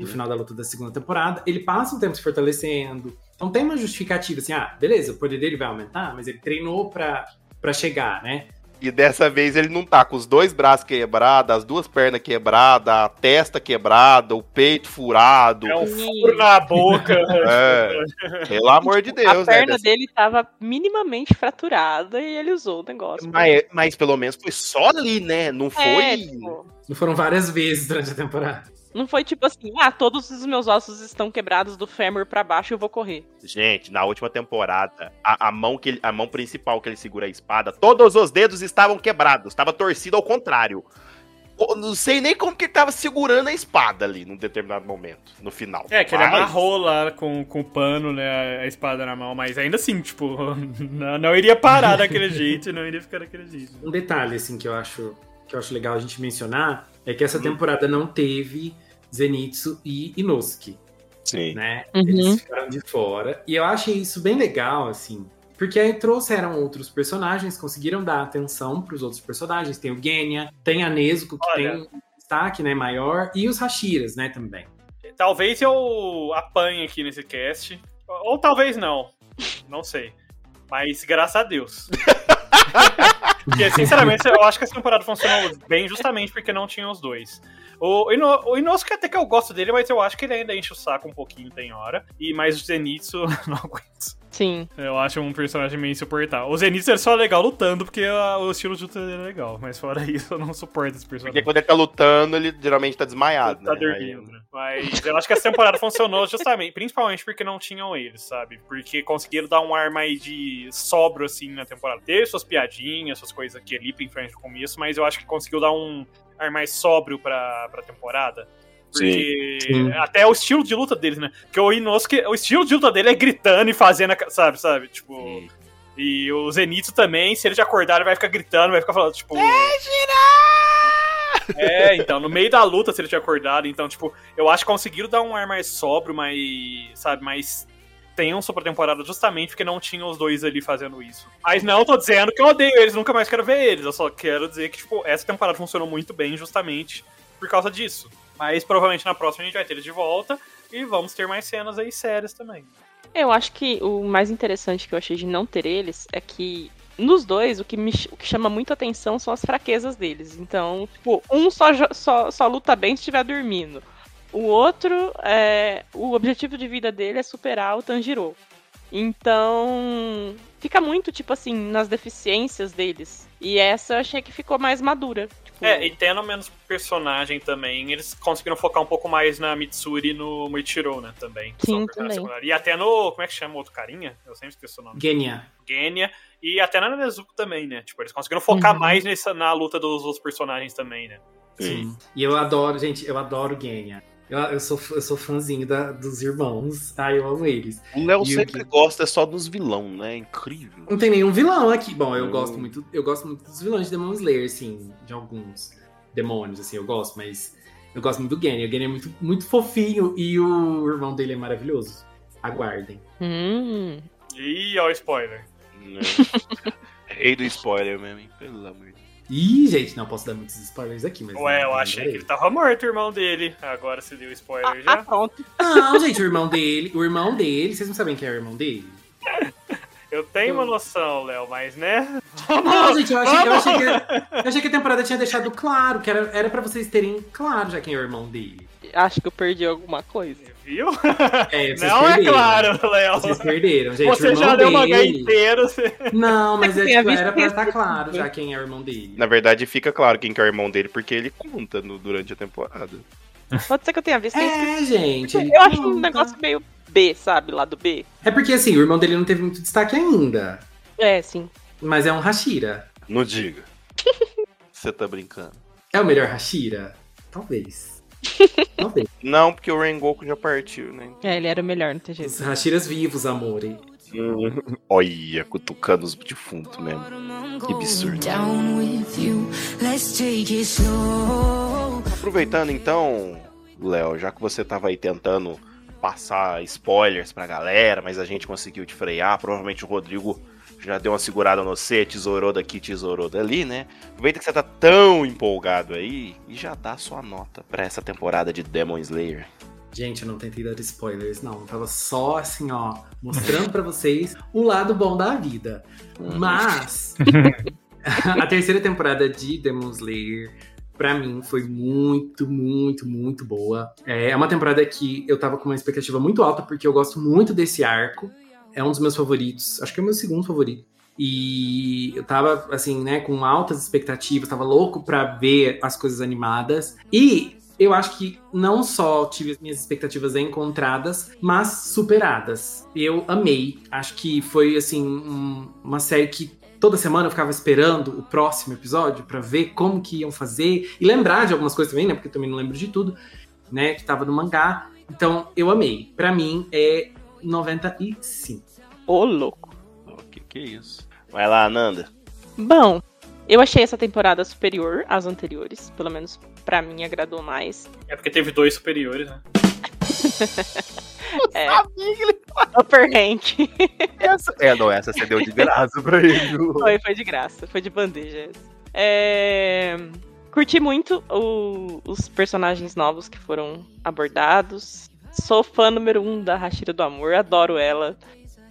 no final da luta da segunda temporada. Ele passa um tempo se fortalecendo. Então tem uma justificativa, assim, ah, beleza, o poder dele vai aumentar, mas ele treinou pra, pra chegar, né? E dessa vez ele não tá com os dois braços quebrados, as duas pernas quebradas, a testa quebrada, o peito furado. É um furo na boca. É. Pelo amor de Deus, a né? perna Dessa- dele tava minimamente fraturada e ele usou o negócio. Mas, mas pelo menos foi só ali, né? Não É, foi. tipo, Não foram várias vezes durante a temporada. Não foi tipo assim, ah, todos os meus ossos estão quebrados do fêmur pra baixo, eu vou correr. Gente, na última temporada, a, a mão que ele- a mão principal que ele segura a espada, todos os dedos estavam quebrados, estava torcido ao contrário. Eu Não sei nem como que ele tava segurando a espada ali num determinado momento, no final. É, que ele Mas- amarrou lá com, com o pano, né, a espada na mão, mas ainda assim, tipo, não, não iria parar daquele jeito, não iria ficar daquele jeito. Um detalhe, assim, que eu acho, que eu acho legal a gente mencionar é que essa Hum. temporada não teve Zenitsu e Inosuke. Sim. né? Uhum. Eles ficaram de fora. E eu achei isso bem legal, assim. Porque aí trouxeram outros personagens, conseguiram dar atenção pros outros personagens. Tem o Genya, tem a Nezuko, que Olha. tem um destaque né, maior, e os Hashiras, né, também. Talvez eu apanhe aqui nesse cast, ou talvez não, não sei. Mas graças a Deus. Porque, sinceramente, eu acho que essa temporada funcionou bem justamente porque não tinha os dois. O, Ino, o Inosuke até que eu gosto dele, mas eu acho que ele ainda enche o saco um pouquinho, tem hora. E mais o Zenitsu, não aguento. Sim. Eu acho um personagem meio insuportável. O Zenitsu é só legal lutando, porque a- o estilo de luta dele é legal. Mas fora isso, eu não suporto esse personagem. Porque quando ele tá lutando, ele geralmente tá desmaiado, Tá né? dormindo, né? Mas eu acho que essa temporada funcionou justamente, principalmente porque não tinham eles, sabe? Porque conseguiram dar um ar mais de sobro, assim, na temporada. Teve suas piadinhas, suas coisas aqui ali em frente com isso, mas eu acho que conseguiu dar um ar mais sóbrio pra, pra temporada. Porque Sim. até o estilo de luta deles, né? Porque o Inosuke, o estilo de luta dele é gritando e fazendo, sabe, sabe? Tipo. Sim. E o Zenitsu também, se ele de acordar, ele vai ficar gritando, vai ficar falando, tipo. É, então, no meio da luta, se ele tinha acordado, então, tipo, eu acho que conseguiram dar um ar mais sóbrio, mais, sabe, mais tenso pra temporada, justamente porque não tinha os dois ali fazendo isso. Mas não tô dizendo que eu odeio eles, nunca mais quero ver eles, eu só quero dizer que, tipo, essa temporada funcionou muito bem justamente por causa disso. Mas provavelmente na próxima a gente vai ter ele de volta e vamos ter mais cenas aí sérias também. Eu acho que o mais interessante que eu achei de não ter eles é que nos dois, o que, me, o que chama muita atenção são as fraquezas deles. Então, tipo, um só, só, só luta bem se estiver dormindo. O outro, é, o objetivo de vida dele é superar o Tanjiro. Então, fica muito, tipo assim, nas deficiências deles. E essa eu achei que ficou mais madura. Tipo, É, e tendo menos personagem também, eles conseguiram focar um pouco mais na Mitsuri e no Muichiro, né, também. Sim, também. E até no, como é que chama o outro carinha? Eu sempre esqueço o nome. Genya. Genya. E até na Nezuko também, né? Tipo, eles conseguiram focar Uhum. mais nessa, na luta dos outros personagens também, né? Sim. E eu adoro, gente, eu adoro Genya. Eu, eu, sou, eu sou fãzinho da- dos irmãos. Ai, eu amo eles. O Léo o sempre que- gosta só dos vilão, né? Incrível. Não tem nenhum vilão aqui. Bom, eu Hum. gosto muito. Eu gosto muito dos vilões de Demon Slayer, assim, de alguns demônios, assim, eu gosto, mas eu gosto muito do Genya. O Genya é muito, muito fofinho e o irmão dele é maravilhoso. Aguardem. Hum, E ó, o spoiler. Né? Rei do spoiler mesmo, hein? Pelo amor de Deus. Ih, gente, não posso dar muitos spoilers aqui, mas. Ué, não, eu não achei que ele tava morto, o irmão dele. Agora você deu spoiler ah, já. pronto. Não, gente, o irmão dele. O irmão dele, vocês não sabem quem é o irmão dele? Eu tenho uma noção, Léo, mas né? Não, gente, eu achei, eu achei que, eu achei que a temporada tinha deixado claro, que era, era pra vocês terem claro já quem é o irmão dele. Acho que eu perdi alguma coisa. Viu? É, vocês Não é perderam. claro, Léo. Vocês perderam, gente. Você já deu uma dele... inteiro. Você... Não, mas é, tipo, era pra estar claro já quem é o irmão dele. Na verdade, fica claro quem que é o irmão dele, porque ele conta no- durante a temporada. Pode ser que eu tenha visto. É, gente. eu acho um negócio meio B, sabe? Lá do B. É porque assim, o irmão dele não teve muito destaque ainda. É, sim. Mas é um Hashira. Não diga. Você tá brincando. É o melhor Hashira? Talvez. Não, porque o Rengoku já partiu, né? É, ele era o melhor, não tem jeito. Os Hashiras vivos, amore. Olha, cutucando os defuntos mesmo. Que absurdo. Aproveitando então, Léo, já que você tava aí tentando passar spoilers pra galera, mas a gente conseguiu te frear, provavelmente o Rodrigo já deu uma segurada no C, tesourou daqui, tesourou dali, né? Aproveita que você tá tão empolgado aí e já dá sua nota pra essa temporada de Demon Slayer. Gente, eu não tentei dar spoilers, não. Eu tava só assim, ó, mostrando pra vocês o lado bom da vida. Mas a terceira temporada de Demon Slayer, pra mim, foi muito, muito, muito boa. É uma temporada que eu tava com uma expectativa muito alta, porque eu gosto muito desse arco. É um dos meus favoritos. Acho que é o meu segundo favorito. E eu tava, assim, né, com altas expectativas, tava louco pra ver as coisas animadas. E eu acho que não só tive as minhas expectativas encontradas, mas superadas. Eu amei. Acho que foi, assim, um- uma série que toda semana eu ficava esperando o próximo episódio pra ver como que iam fazer e lembrar de algumas coisas também, né? Porque eu também não lembro de tudo, né? Que tava no mangá. Então, eu amei. Pra mim, é 95. Ô, louco. O que que é isso? Vai lá, Ananda. Bom, eu achei essa temporada superior às anteriores. Pelo menos pra mim agradou mais. É porque teve dois superiores, né? É. Upper Rank. Essa... É, não, essa você deu de graça pra ele. Foi, foi de graça, foi de bandeja. É... Curti muito o- os personagens novos que foram abordados. Sou fã número um da Hashira do Amor, adoro ela.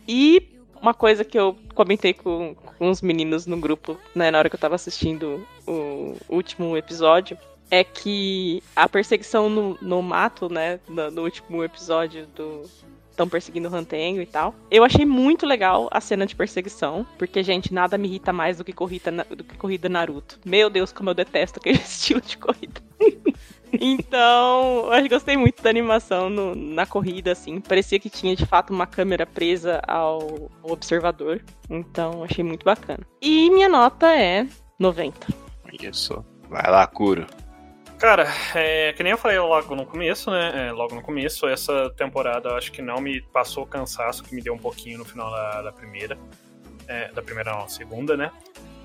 E uma coisa que eu comentei com, com os meninos no grupo, né, na hora que eu tava assistindo o último episódio, é que a perseguição no, no mato, né, no, no último episódio do, estão perseguindo o Rantengo e tal. Eu achei muito legal a cena de perseguição, porque, gente, nada me irrita mais do que corrida, do que corrida Naruto. Meu Deus, como eu detesto aquele estilo de corrida. Então, eu gostei muito da animação no- na corrida, assim. Parecia que tinha, de fato, uma câmera presa ao, ao observador. Então, achei muito bacana. E minha nota é 90. Isso. Vai lá, Curo. Cara, é, que nem eu falei logo no começo, né? é, logo no começo, essa temporada eu acho que não me passou o cansaço que me deu um pouquinho no final da, da primeira. É, da primeira, não, segunda, né?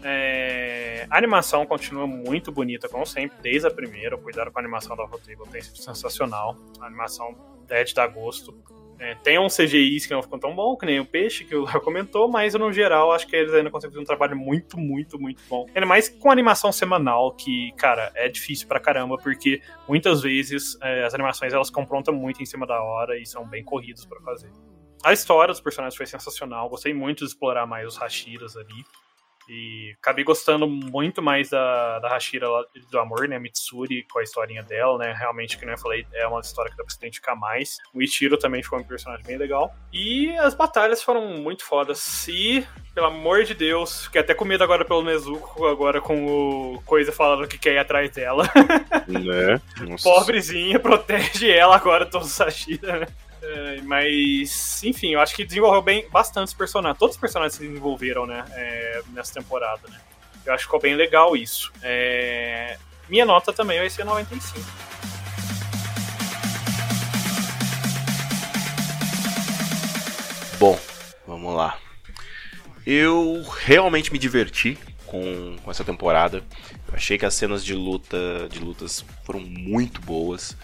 É, a animação continua muito bonita, como sempre, desde a primeira. Cuidado com a animação da Rodrigo tem sido sensacional. A animação é de dar gosto. É, tem um CGIs que não ficam tão bom, que nem o Peixe, que o Léo comentou, mas no geral acho que eles ainda conseguem fazer um trabalho muito, muito, muito bom. Ainda mais com animação semanal, que, cara, é difícil pra caramba, porque muitas vezes é, as animações elas comprontam muito em cima da hora e são bem corridos pra fazer. A história dos personagens foi sensacional, gostei muito de explorar mais os Hashiras ali. E acabei gostando muito mais da, da Hashira lá do amor, né? Mitsuri, com a historinha dela, né? Realmente, que eu falei, é uma história que dá pra se identificar mais. O Ichiro também ficou um personagem bem legal. E as batalhas foram muito fodas. E, pelo amor de Deus, fiquei até com medo agora pelo Nezuko, agora com o Coisa falando que quer ir atrás dela. Né? Pobrezinha, protege ela agora, todos os Hashira, né? É, mas, enfim, eu acho que desenvolveu bem bastante os personagens. Todos os personagens se desenvolveram, né? é, nessa temporada, né? Eu acho que ficou bem legal isso. É, minha nota também vai ser 95. Bom, vamos lá. Eu realmente me diverti com, com essa temporada. Eu achei que as cenas de luta, de lutas foram muito boas.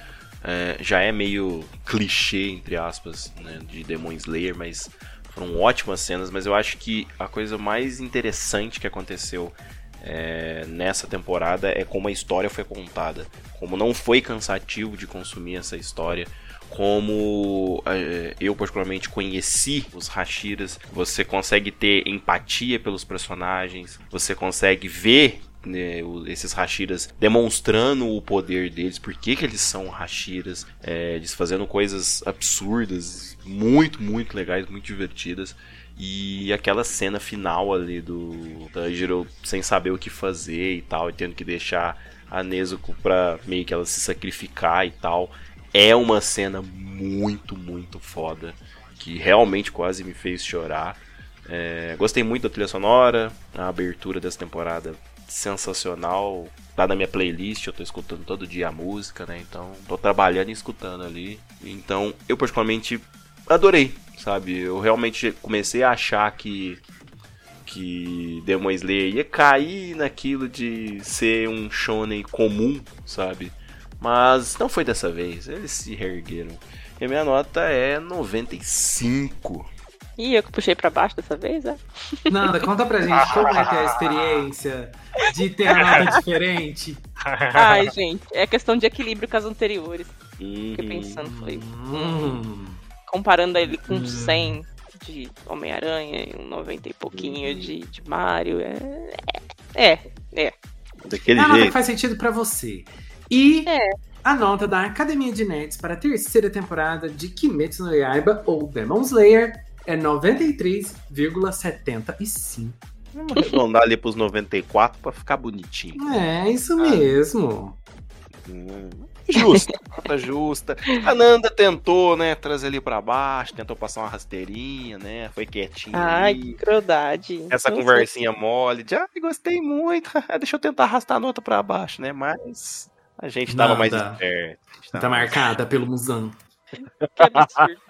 É, já é meio clichê, entre aspas, né, de Demon Slayer, mas foram ótimas cenas. Mas eu acho que a coisa mais interessante que aconteceu é, nessa temporada é como a história foi contada. Como não foi cansativo de consumir essa história. Como é, eu particularmente conheci os Hashiras, você consegue ter empatia pelos personagens, você consegue ver né, esses Hashiras demonstrando o poder deles, por que, que eles são Hashiras, é, eles fazendo coisas absurdas, muito, muito legais, muito divertidas. E aquela cena final ali do Tanjiro sem saber o que fazer e tal, e tendo que deixar a Nezuko pra meio que ela se sacrificar e tal. É uma cena muito, muito foda. Que realmente quase me fez chorar. É, gostei muito da trilha sonora, a abertura dessa temporada sensacional. Tá na minha playlist, eu tô escutando todo dia a música, né? Então, tô trabalhando e escutando ali. Então, eu particularmente adorei, sabe? Eu realmente comecei a achar que que Demon Slayer ia cair naquilo de ser um shonen comum, sabe? Mas não foi dessa vez, eles se reergueram. E a minha nota é 95. Ih, eu que puxei pra baixo dessa vez, é? Nada, conta pra gente como é que é a experiência de ter a nota diferente. Ai, gente, é questão de equilíbrio com as anteriores. Fiquei Uhum. pensando, foi Hum, comparando ele com Hum. 100 de Homem-Aranha e um 90 e pouquinho de, de Mario. É, é, é. Daquele a nota que jeito. faz sentido pra você. E É. a nota da Academia de Nerds para a terceira temporada de Kimetsu no Yaiba ou Demon Slayer é 93,75. Vamos arredondar ali pros 94 pra ficar bonitinho. É, isso mesmo. Hum, Justa, nota justa. A Nanda tentou, né, trazer ali pra baixo, tentou passar uma rasteirinha, né, foi quietinha Ai, ali. que crueldade. Essa Não conversinha mole de, ai, gostei muito, deixa eu tentar arrastar a nota pra baixo, né, mas a gente tava mais esperto. Tá tava mais- marcada pelo sei, que absurdo.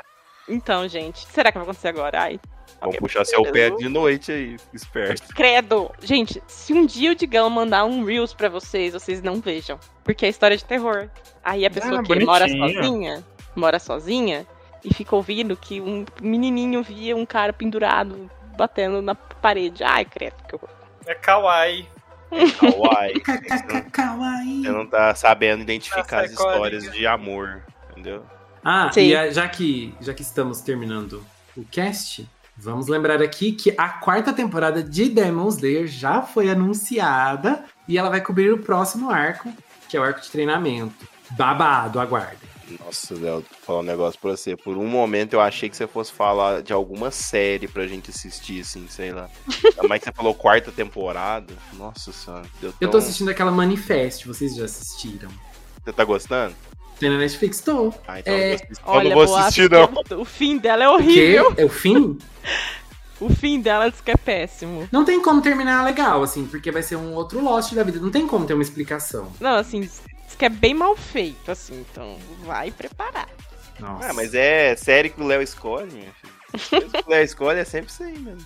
Então, gente, será que vai acontecer agora? Ai, Vamos puxar seu pé de noite aí, esperto. credo. Gente, se um dia o Digão mandar um Reels pra vocês, vocês não vejam. Porque é história de terror. Aí a pessoa Ah, que mora bonitinho. sozinha, mora sozinha, e fica ouvindo que um menininho via um cara pendurado batendo na parede. Ai, credo, que horror. É kawaii. Kawaii. Kawaii. Você não tá sabendo identificar Nossa, as é histórias de amor, entendeu? Ah, Sim. e a- já, que, já que estamos terminando o cast, vamos lembrar aqui que a quarta temporada de Demon Slayer já foi anunciada e ela vai cobrir o próximo arco, que é o arco de treinamento. Babado, aguardem. Nossa, Léo, vou falar um negócio pra você. Por um momento eu achei que você fosse falar de alguma série pra gente assistir, assim, sei lá. Mas que você falou quarta temporada. Nossa senhora. Deu Eu tão- tô assistindo aquela Manifest, vocês já assistiram? Você tá gostando? Tem na Netflix? Tô. Ah, então É, eu, vou assistir. eu Olha, não vou assistir, não. O fim dela é O quê? horrível. É o fim? O fim dela diz que é péssimo. Não tem como terminar legal, assim, porque vai ser um outro Lost da vida. Não tem como ter uma explicação. Não, assim, diz que é bem mal feito, assim. Então, vai preparar. Nossa. Ah, mas é série que o Léo escolhe, minha filha. Série que o Léo escolhe é sempre isso aí, mano.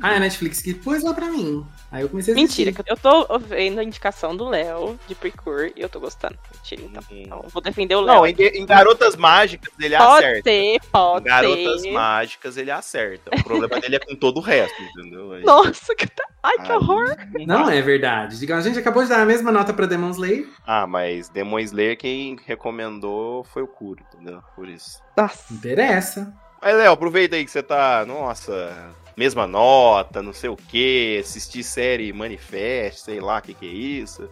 Ah, a Netflix que pôs lá pra mim. Aí eu comecei a Mentira, assistir. que eu tô vendo a indicação do Léo de Precure e eu tô gostando. Mentira, então. Então, vou defender o Léo. Não, em, em Garotas Mágicas ele pode acerta. ser, Em pode Garotas ser. Mágicas ele acerta. O problema dele é com todo o resto, entendeu? Aí- Nossa, que tá... Ai, que Aí- horror. Não é verdade. Diga, A gente acabou de dar a mesma nota pra Demon Slayer. Ah, mas Demon Slayer quem recomendou foi o Kuro, entendeu? Por isso. Nossa. Interessa. Mas, Léo, aproveita aí que você tá, nossa, mesma nota, não sei o que, assistir série Manifest, sei lá o que que é isso.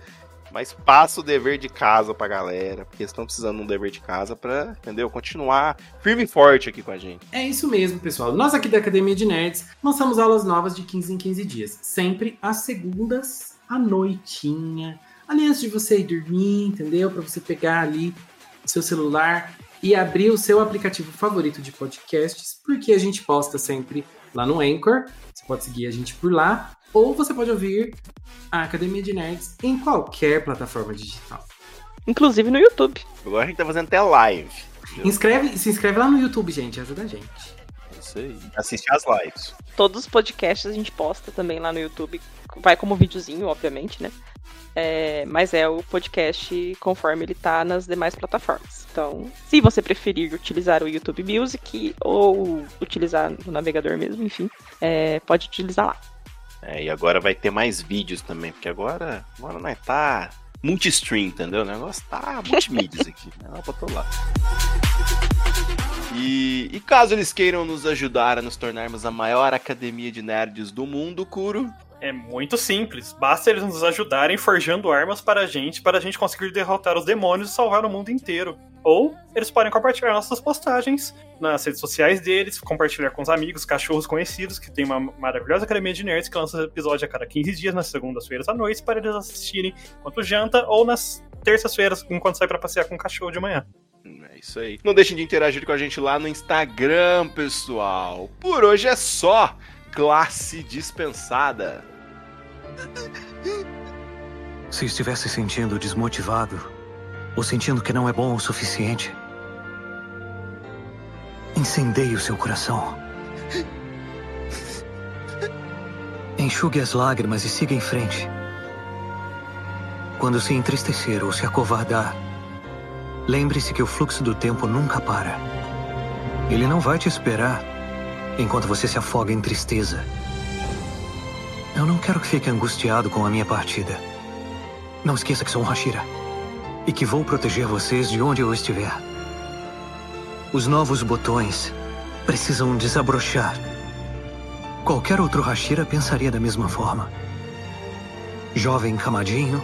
Mas passa o dever de casa pra galera, porque estão precisando de um dever de casa pra, entendeu? Continuar firme e forte aqui com a gente. É isso mesmo, pessoal. Nós aqui da Academia de Nerds lançamos aulas novas de 15 em 15 dias. Sempre às segundas à noitinha. Ali antes de você ir dormir, entendeu? Pra você pegar ali seu celular e abrir o seu aplicativo favorito de podcasts, porque a gente posta sempre lá no Anchor. Você pode seguir a gente por lá. Ou você pode ouvir a Academia de Nerds em qualquer plataforma digital. Inclusive no YouTube. Agora a gente tá fazendo até live. Inscreve, se inscreve lá no YouTube, gente. Ajuda a gente. É Isso aí. Assistir as lives. Todos os podcasts a gente posta também lá no YouTube. Vai como videozinho, obviamente, né? É, mas é o podcast conforme ele tá nas demais plataformas. Então, se você preferir utilizar o YouTube Music ou utilizar o navegador mesmo, enfim, é, pode utilizar lá. É, e agora vai ter mais vídeos também, porque agora, agora nós tá multi-stream, entendeu? O negócio tá multimídias aqui. né? Ela botou lá. E, e caso eles queiram nos ajudar a nos tornarmos a maior academia de nerds do mundo, Kuro, É muito simples. Basta eles nos ajudarem forjando armas para a gente, para a gente conseguir derrotar os demônios e salvar o mundo inteiro. Ou eles podem compartilhar nossas postagens nas redes sociais deles, compartilhar com os amigos, cachorros conhecidos, que tem uma maravilhosa academia de nerds que lança episódio a cada 15 dias, nas segundas-feiras à noite, para eles assistirem enquanto janta, ou nas terças-feiras, enquanto sai para passear com o cachorro de manhã. É isso aí. Não deixem de interagir com a gente lá no Instagram, pessoal. Por hoje é só. Classe dispensada. Se estiver se sentindo desmotivado ou sentindo que não é bom o suficiente, incendeie o seu coração. Enxugue as lágrimas e siga em frente. Quando se entristecer ou se acovardar, lembre-se que o fluxo do tempo nunca para. Ele não vai te esperar enquanto você se afoga em tristeza. Eu não quero que fique angustiado com a minha partida. Não esqueça que sou um Hashira. E que vou proteger vocês de onde eu estiver. Os novos botões precisam desabrochar. Qualquer outro Hashira pensaria da mesma forma. Jovem camadinho.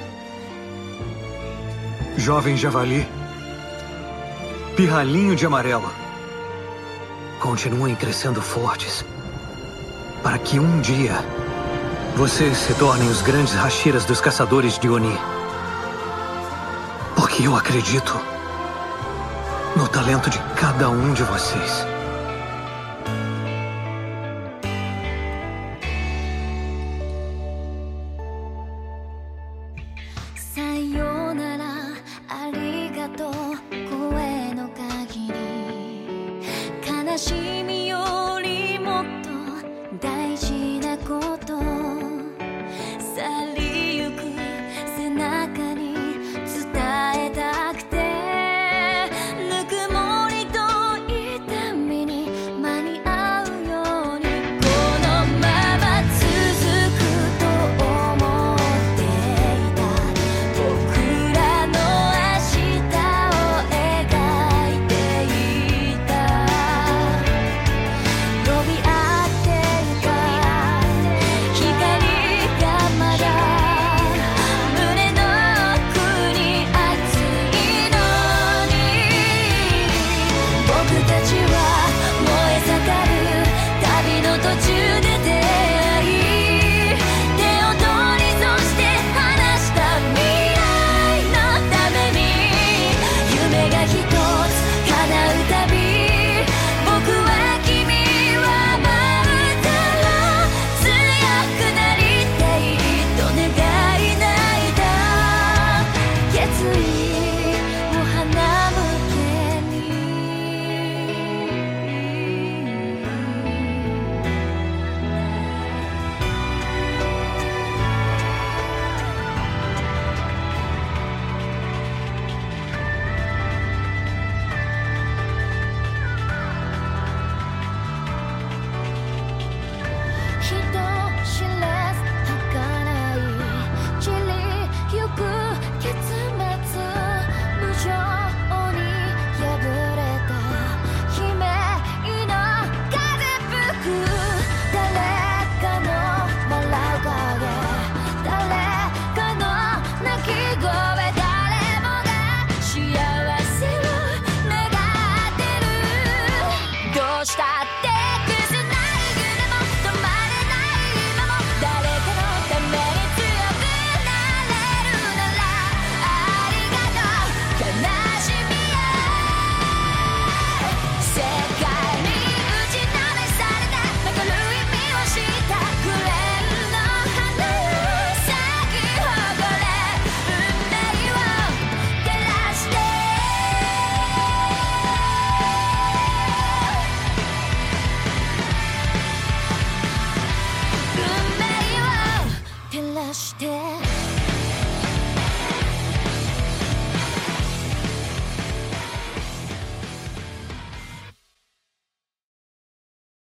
Jovem javali. Pirralhinho de amarelo. Continuem crescendo fortes. Para que um dia vocês se tornem os grandes Hashiras dos caçadores de Oni. Porque eu acredito no talento de cada um de vocês.「